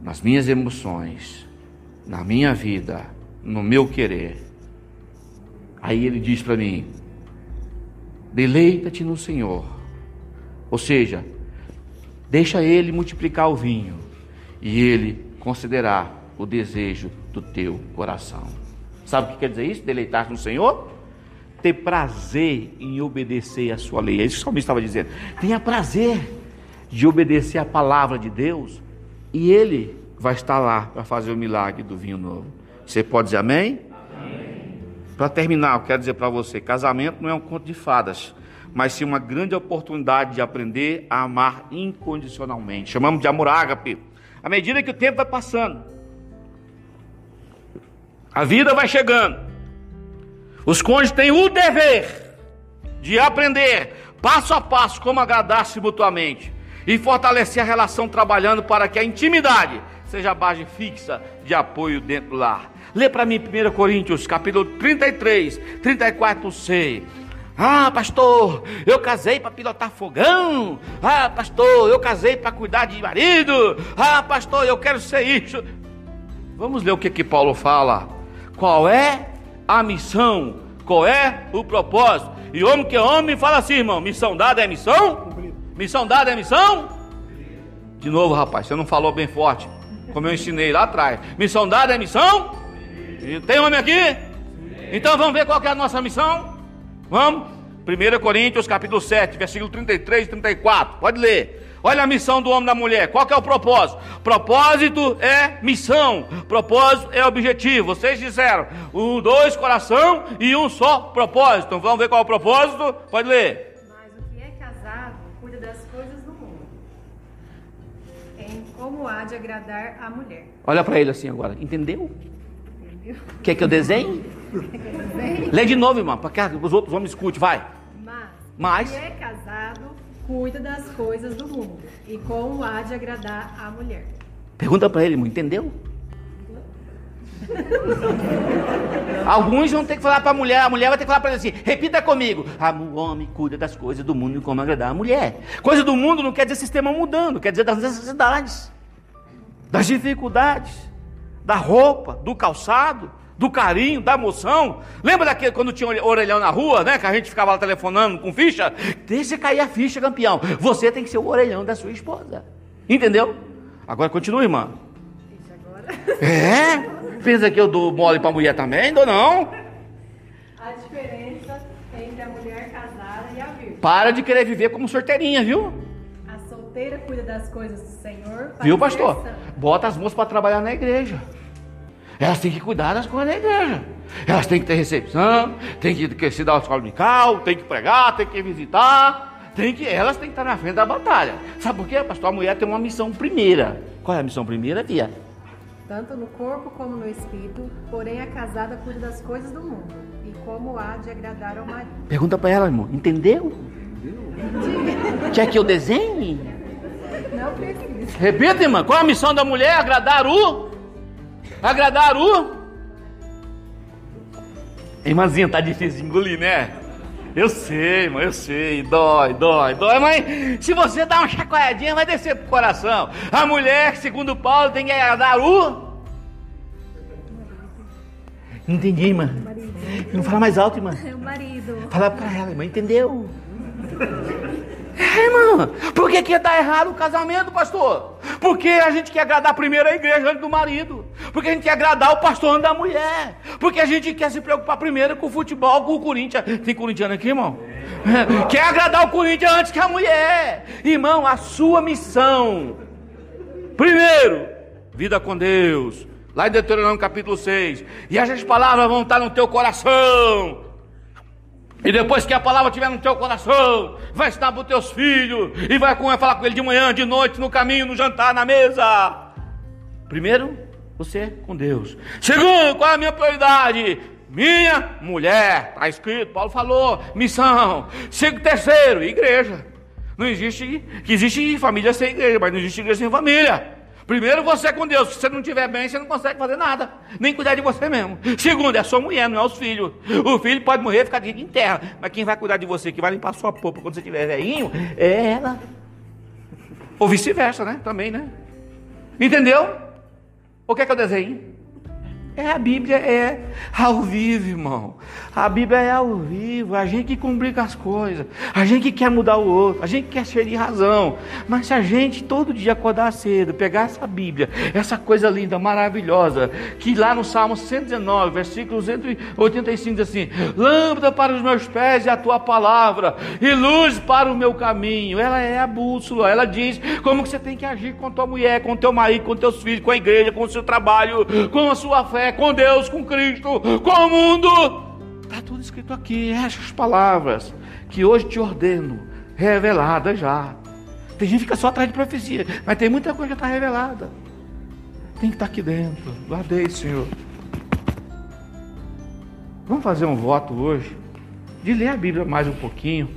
nas minhas emoções, na minha vida, no meu querer. Aí ele diz para mim: deleita-te no Senhor ou seja, deixa ele multiplicar o vinho e ele considerar o desejo do teu coração. Sabe o que quer dizer isso? Deleitar no Senhor? Ter prazer em obedecer a sua lei. É isso que o salmista estava dizendo. Tenha prazer de obedecer a palavra de Deus e ele vai estar lá para fazer o milagre do vinho novo. Você pode dizer amém? amém. Para terminar, eu quero dizer para você: casamento não é um conto de fadas mas sim uma grande oportunidade de aprender a amar incondicionalmente. Chamamos de amor ágape. À medida que o tempo vai passando, a vida vai chegando. Os cônjuges têm o dever de aprender passo a passo como agradar-se mutuamente e fortalecer a relação trabalhando para que a intimidade seja a base fixa de apoio dentro do lar. Lê para mim 1 Coríntios, capítulo 33, 34c. Ah, pastor, eu casei para pilotar fogão. Ah, pastor, eu casei para cuidar de marido. Ah, pastor, eu quero ser isso. Vamos ler o que que Paulo fala. Qual é a missão? Qual é o propósito? E homem que é homem fala assim, irmão: missão dada é missão? Missão dada é missão? De novo, rapaz, você não falou bem forte, como eu ensinei lá atrás. Missão dada é missão? Tem homem aqui? Então vamos ver qual é a nossa missão? Vamos? 1 Coríntios capítulo 7, versículo 33 e 34. Pode ler. Olha a missão do homem e da mulher. Qual que é o propósito? Propósito é missão. Propósito é objetivo. Vocês disseram um, dois coração e um só propósito. Então vamos ver qual é o propósito? Pode ler. Mas o que é casado cuida das coisas do mundo. Em como há de agradar a mulher. Olha para ele assim agora. Entendeu? Entendeu? Quer que eu desenhe? Lê de novo, irmão, para que os outros homens escutem, vai. Mas, Mas é casado, cuida das coisas do mundo e como há de agradar a mulher. Pergunta para ele, irmão, entendeu? Alguns vão ter que falar para a mulher, a mulher vai ter que falar para ele assim: repita comigo. O homem cuida das coisas do mundo e como agradar a mulher. Coisa do mundo não quer dizer sistema mudando, quer dizer das necessidades, das dificuldades, da roupa, do calçado, do carinho, da emoção. Lembra daquele quando tinha orelhão na rua, né? Que a gente ficava lá telefonando com ficha? Deixa cair a ficha, campeão. Você tem que ser o orelhão da sua esposa. Entendeu? Agora continua, irmã. agora. É? Pensa que eu dou mole pra mulher também? Dou não. A diferença entre a mulher casada e a virgem. Para de querer viver como sorteirinha, viu? A solteira cuida das coisas do Senhor. Viu, pastor? Bota as moças para trabalhar na igreja. Elas têm que cuidar das coisas da igreja. Elas têm que ter recepção, têm que se dar o escola dominical, têm que pregar, têm que visitar, têm que, elas têm que estar na frente da batalha. Sabe por quê, pastor? A mulher tem uma missão primeira. Qual é a missão primeira, Via? Tanto no corpo como no espírito, porém a casada cuida das coisas do mundo e como há de agradar ao marido. Pergunta para ela, irmão, entendeu? Entendeu? Quer que eu desenhe? Não precisa. Repita, irmã, qual a missão da mulher? Agradar o agradar o. Irmãzinha, tá difícil de engolir, né? Eu sei, irmão, eu sei. Dói, dói, dói. Mas se você dá uma chacoalhadinha, vai descer pro coração. A mulher, segundo Paulo, tem que agradar o. Entendi, irmã. Não fala mais alto, irmã. É o marido. Fala pra ela, irmã, entendeu? É, irmã. Por que, que tá errado o casamento, pastor? Porque a gente quer agradar primeiro a igreja antes do marido. Porque a gente quer agradar o pastor da mulher. Porque a gente quer se preocupar primeiro com o futebol, com o Corinthians. Tem corintiano aqui, irmão? É. Quer agradar o Corinthians antes que a mulher. Irmão, a sua missão. Primeiro, vida com Deus. Lá em Deuteronômio capítulo 6. E essas palavras vão estar no teu coração. E depois que a palavra estiver no teu coração, vai estar para os teus filhos, e vai falar com ele de manhã, de noite, no caminho, no jantar, na mesa. Primeiro, você com Deus. Segundo, qual é a minha prioridade? Minha mulher. Está escrito, Paulo falou, missão. Segundo, terceiro, igreja. Não existe, que existe família sem igreja, mas não existe igreja sem família. Primeiro você com Deus, se você não estiver bem, você não consegue fazer nada, nem cuidar de você mesmo. Segundo, é sua mulher, não é os filhos. O filho pode morrer e ficar de em terra, mas quem vai cuidar de você, que vai limpar sua popa quando você estiver velhinho, é ela. Ou vice-versa, né? Também, né? Entendeu? O que é que eu desenho? É a Bíblia é ao vivo, irmão. A Bíblia é ao vivo. A gente que complica as coisas. A gente que quer mudar o outro. A gente que quer ser de razão. Mas se a gente todo dia acordar cedo, pegar essa Bíblia, essa coisa linda, maravilhosa, que lá no Salmo 119, versículo 185 diz assim: Lâmpada para os meus pés e a tua palavra, e luz para o meu caminho. Ela é a bússola. Ela diz como que você tem que agir com tua mulher, com teu marido, com teus filhos, com a igreja, com o seu trabalho, com a sua fé com Deus, com Cristo, com o mundo. Está tudo escrito aqui, essas palavras que hoje te ordeno, reveladas já. Tem gente que fica só atrás de profecia, mas tem muita coisa que está revelada. Tem que estar tá aqui dentro. Guardei, Senhor. Vamos fazer um voto hoje de ler a Bíblia mais um pouquinho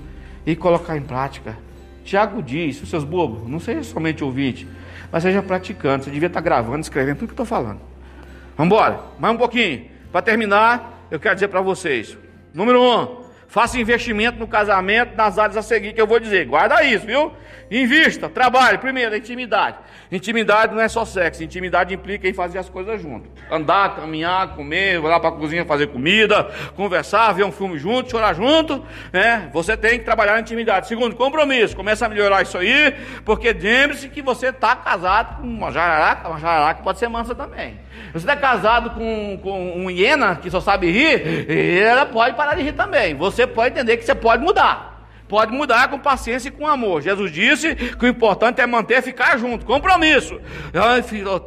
e colocar em prática. Tiago diz, seus bobos, não seja somente ouvinte, mas seja praticante. Você devia estar tá gravando, escrevendo tudo que estou falando. Vamos embora, mais um pouquinho. Para terminar, eu quero dizer para vocês: número um, faça investimento no casamento nas áreas a seguir que eu vou dizer. Guarda isso, viu? Invista, trabalhe. Primeiro, intimidade. Intimidade não é só sexo, intimidade implica em fazer as coisas junto. Andar, caminhar, comer, ir lá para a cozinha fazer comida, conversar, ver um filme junto, chorar junto. Né? Você tem que trabalhar na intimidade. Segundo, compromisso. Começa a melhorar isso aí, porque lembre-se que você está casado com uma jararaca, uma jararaca pode ser mansa também. Você está casado com, com um hiena que só sabe rir, ela pode parar de rir também. Você pode entender que você pode mudar. Pode mudar com paciência e com amor. Jesus disse que o importante é manter, ficar junto, compromisso.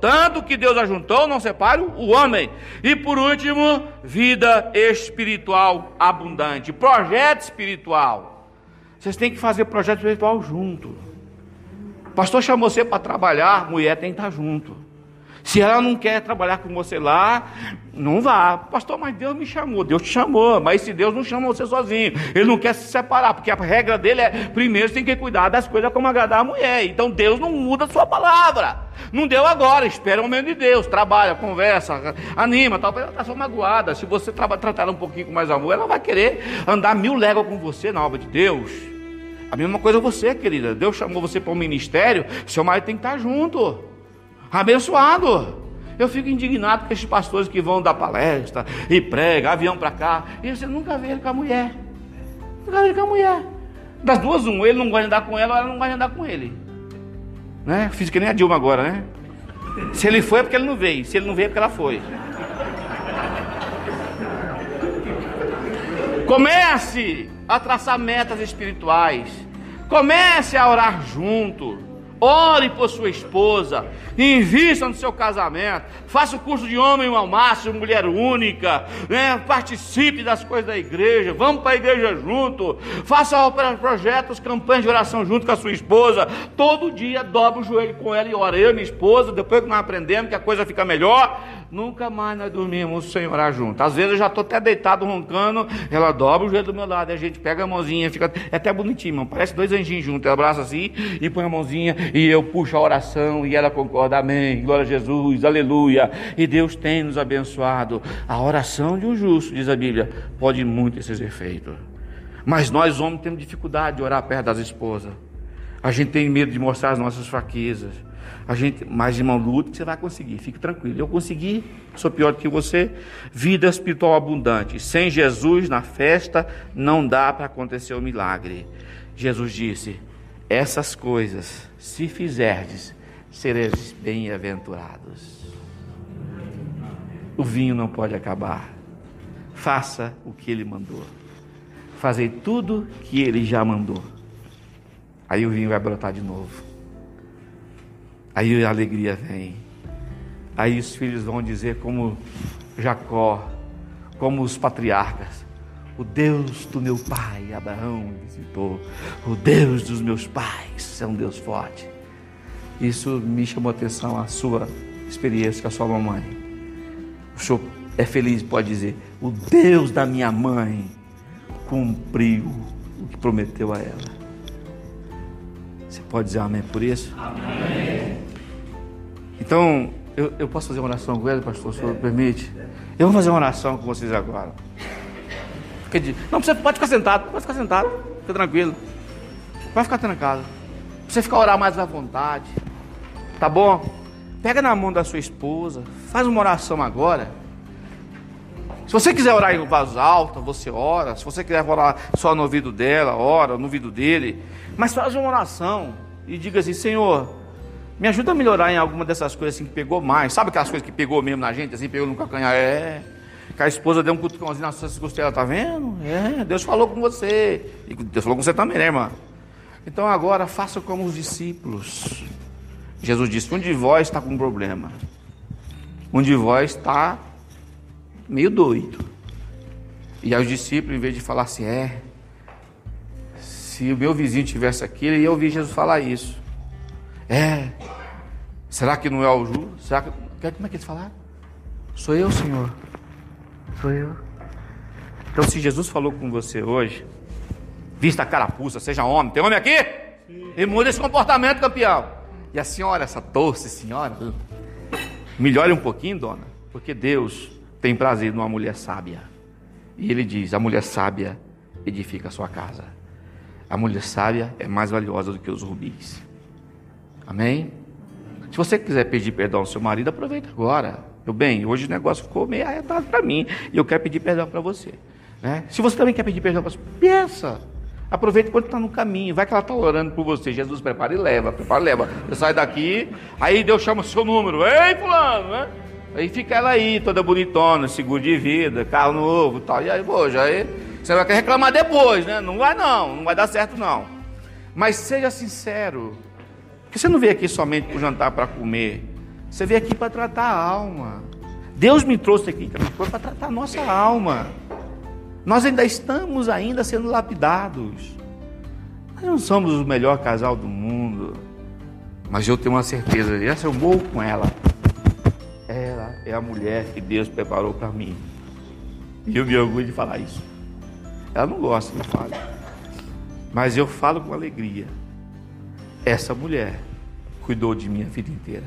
Tanto que Deus ajuntou, não separe o homem. E por último, vida espiritual abundante, projeto espiritual. Vocês têm que fazer projeto espiritual junto. O pastor chamou você para trabalhar, mulher tem que estar junto. Se ela não quer trabalhar com você lá, não vá. Pastor, mas Deus me chamou. Deus te chamou. Mas se Deus não chama você sozinho, Ele não quer se separar, porque a regra dele é: primeiro você tem que cuidar das coisas como agradar a mulher. Então Deus não muda a sua palavra. Não deu agora, espera o momento de Deus. Trabalha, conversa, anima, tal. Ela está só magoada. Se você tratar ela um pouquinho com mais amor, ela vai querer andar mil léguas com você na obra de Deus. A mesma coisa você, querida. Deus chamou você para o ministério, seu marido tem que estar junto abençoado. Eu fico indignado com esses pastores que vão dar palestra e prega, avião para cá, e você nunca vê ele com a mulher. Nunca vê ele com a mulher. Das duas, um, ele não gosta de andar com ela, ela não gosta de andar com ele. Né? Fiz que nem a Dilma agora, né? Se ele foi é porque ele não veio, se ele não veio é porque ela foi. Comece a traçar metas espirituais. Comece a orar junto. Ore por sua esposa, invista no seu casamento, faça o curso de homem ao máximo, mulher única, né? participe das coisas da igreja, vamos para a igreja junto, faça projetos, campanhas de oração junto com a sua esposa, todo dia dobra o joelho com ela e ora, eu e minha esposa, depois que nós aprendemos que a coisa fica melhor, Nunca mais nós dormimos sem orar junto. Às vezes eu já estou até deitado roncando, ela dobra o joelho do meu lado, a gente pega a mãozinha, fica é até bonitinho. Parece dois anjinhos juntos. Ela abraça assim e põe a mãozinha e eu puxo a oração e ela concorda. Amém. Glória a Jesus, aleluia. E Deus tem nos abençoado. A oração de um justo, diz a Bíblia, pode muito esses efeitos. Mas nós, homens, temos dificuldade de orar perto das esposas. A gente tem medo de mostrar as nossas fraquezas. A gente, mas irmão, que você vai conseguir, fique tranquilo. Eu consegui, sou pior do que você. Vida espiritual abundante. Sem Jesus na festa não dá para acontecer o milagre. Jesus disse: Essas coisas, se fizerdes, sereis bem-aventurados. O vinho não pode acabar. Faça o que ele mandou. Fazei tudo que ele já mandou. Aí o vinho vai brotar de novo. Aí a alegria vem. Aí os filhos vão dizer como Jacó, como os patriarcas: O Deus do meu pai Abraão visitou. O Deus dos meus pais é um Deus forte. Isso me chamou a atenção a sua experiência com a sua mamãe. O senhor é feliz, pode dizer: O Deus da minha mãe cumpriu o que prometeu a ela. Você pode dizer amém por isso? Amém. Então, eu, eu posso fazer uma oração com ele, pastor, se o senhor permite? Eu vou fazer uma oração com vocês agora. Não, você pode ficar sentado, pode ficar sentado, fica tranquilo. Vai ficar trancado. Você ficar orar mais à vontade. Tá bom? Pega na mão da sua esposa, faz uma oração agora. Se você quiser orar em voz alta, você ora. Se você quiser orar só no ouvido dela, ora no ouvido dele. Mas faz uma oração e diga assim: Senhor, me ajuda a melhorar em alguma dessas coisas assim que pegou mais. Sabe aquelas coisas que pegou mesmo na gente, assim, pegou no calcanhar? É. Que a esposa deu um cutucãozinho nas suas costelas, tá vendo? É, Deus falou com você. E Deus falou com você também, né, irmã? Então agora faça como os discípulos. Jesus disse: um de vós está com um problema. Um de vós está meio doido. E aí os discípulos, em vez de falar assim, é, se o meu vizinho tivesse aqui, ele ia ouvir Jesus falar isso. É, será que não é o Ju? Será que, como é que eles falaram? Sou eu, Senhor. Sou eu. Então, se Jesus falou com você hoje, vista a carapuça, seja homem, tem homem aqui? Sim. E muda esse comportamento, campeão. E a senhora, essa doce senhora, melhore um pouquinho, dona, porque Deus tem prazer numa mulher sábia. E ele diz: a mulher sábia edifica a sua casa. A mulher sábia é mais valiosa do que os rubis. Amém? Se você quiser pedir perdão ao seu marido, aproveita agora. Eu bem, hoje o negócio ficou meio arretado para mim e eu quero pedir perdão para você. Né? Se você também quer pedir perdão para você, peça. Aproveita quando está no caminho. Vai que ela está orando por você. Jesus prepara e leva, prepara e leva. Você sai daqui, aí Deus chama o seu número. Ei, fulano, né? Aí fica ela aí, toda bonitona, seguro de vida, carro novo e tal. E aí, poxa, aí você vai querer reclamar depois, né? Não vai não, não vai dar certo não. Mas seja sincero. Porque você não veio aqui somente para jantar para comer. Você veio aqui para tratar a alma. Deus me trouxe aqui foi para tratar a nossa alma. Nós ainda estamos ainda sendo lapidados. Nós não somos o melhor casal do mundo. Mas eu tenho uma certeza, essa eu morro com ela. É a mulher que Deus preparou para mim. E eu me orgulho de falar isso. Ela não gosta que eu fale. Mas eu falo com alegria. Essa mulher cuidou de mim a vida inteira.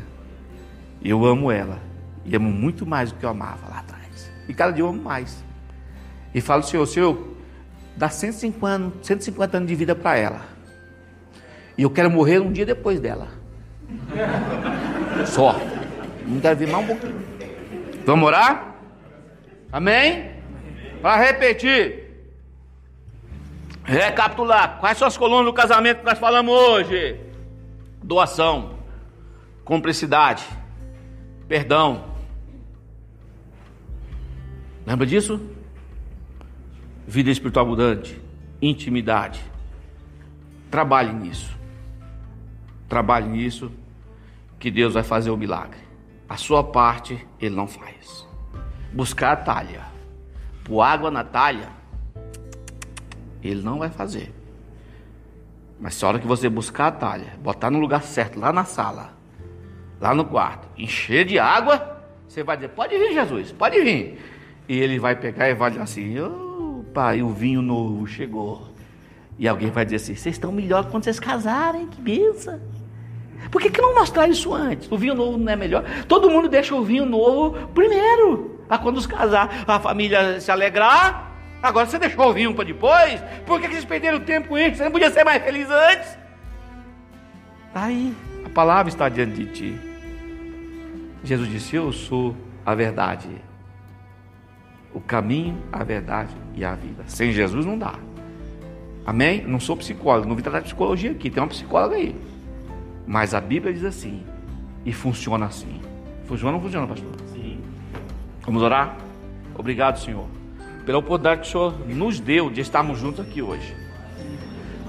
Eu amo ela. E amo muito mais do que eu amava lá atrás. E cada dia eu amo mais. E falo, Senhor, Senhor, dá 150, 150 anos de vida para ela. E eu quero morrer um dia depois dela. Só. Não quero vir mais um pouquinho. Vamos orar? Amém? Para repetir. Recapitular. Quais são as colunas do casamento que nós falamos hoje? Doação. Cumplicidade. Perdão. Lembra disso? Vida espiritual abundante. Intimidade. Trabalhe nisso. Trabalhe nisso. Que Deus vai fazer o milagre. A sua parte ele não faz. Buscar a talha, pôr água na talha, ele não vai fazer. Mas se a hora que você buscar a talha, botar no lugar certo, lá na sala, lá no quarto, encher de água, você vai dizer: Pode vir, Jesus, pode vir. E ele vai pegar e vai dizer assim: oh, pai, o vinho novo chegou. E alguém vai dizer assim: Vocês estão melhor quando vocês casarem, que benção. Por que, que não mostrar isso antes? O vinho novo não é melhor? Todo mundo deixa o vinho novo primeiro. A quando os casar, a família se alegrar. Agora você deixou o vinho para depois? Por que, que vocês perderam tempo com isso? Você não podia ser mais feliz antes? Está aí. A palavra está diante de ti. Jesus disse: Eu sou a verdade. O caminho, a verdade e a vida. Sem Jesus não dá. Amém? Não sou psicólogo, não vim tratar de psicologia aqui. Tem uma psicóloga aí. Mas a Bíblia diz assim, e funciona assim. Funciona ou não funciona, pastor? Sim. Vamos orar? Obrigado, Senhor, pela oportunidade que o Senhor nos deu de estarmos juntos aqui hoje.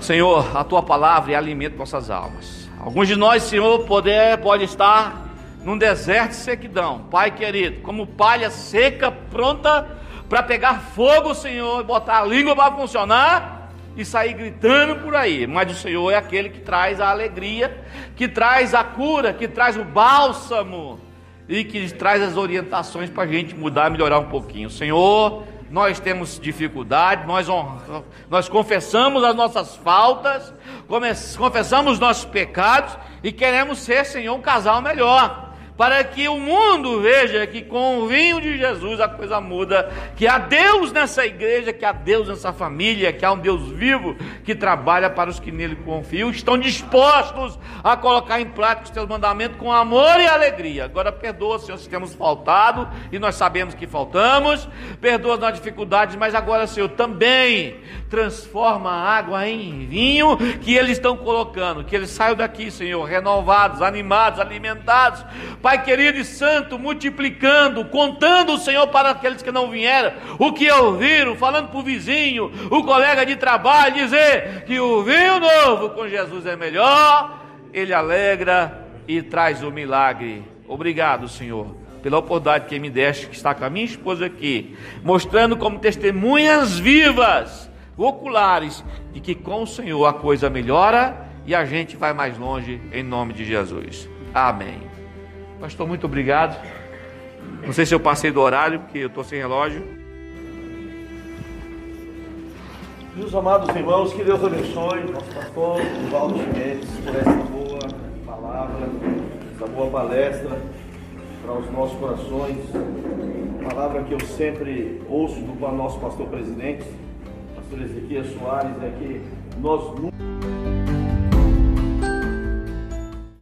Senhor, a tua palavra é alimento nossas almas. Alguns de nós, Senhor, poder, pode estar num deserto de sequidão. Pai querido, como palha seca, pronta para pegar fogo, Senhor, botar a língua para funcionar e sair gritando por aí. Mas o Senhor é aquele que traz a alegria, que traz a cura, que traz o bálsamo e que traz as orientações para a gente mudar, melhorar um pouquinho. Senhor, nós temos dificuldade, nós, nós confessamos as nossas faltas, confessamos os nossos pecados e queremos ser, Senhor, um casal melhor para que o mundo veja que com o vinho de Jesus a coisa muda, que há Deus nessa igreja, que há Deus nessa família, que há um Deus vivo que trabalha para os que nele confiam, estão dispostos a colocar em prática os teus mandamentos com amor e alegria. Agora perdoa, Senhor, se temos faltado e nós sabemos que faltamos, perdoa as nossas dificuldades, mas agora, Senhor, também transforma a água em vinho que eles estão colocando, que eles saiam daqui, Senhor, renovados, animados, alimentados Pai querido e santo, multiplicando, contando o Senhor para aqueles que não vieram, o que ouviram, falando para o vizinho, o colega de trabalho, dizer que o vinho novo com Jesus é melhor, ele alegra e traz o milagre. Obrigado, Senhor, pela oportunidade que me deste, que está com a minha esposa aqui, mostrando como testemunhas vivas, oculares, de que com o Senhor a coisa melhora e a gente vai mais longe, em nome de Jesus. Amém. Pastor, muito obrigado. Não sei se eu passei do horário, porque eu estou sem relógio. Meus amados irmãos, que Deus abençoe nosso pastor Valdo Mendes por essa boa palavra, essa boa palestra para os nossos corações. Palavra que eu sempre ouço do nosso pastor presidente, professor Ezequiel Soares, é que nós nunca.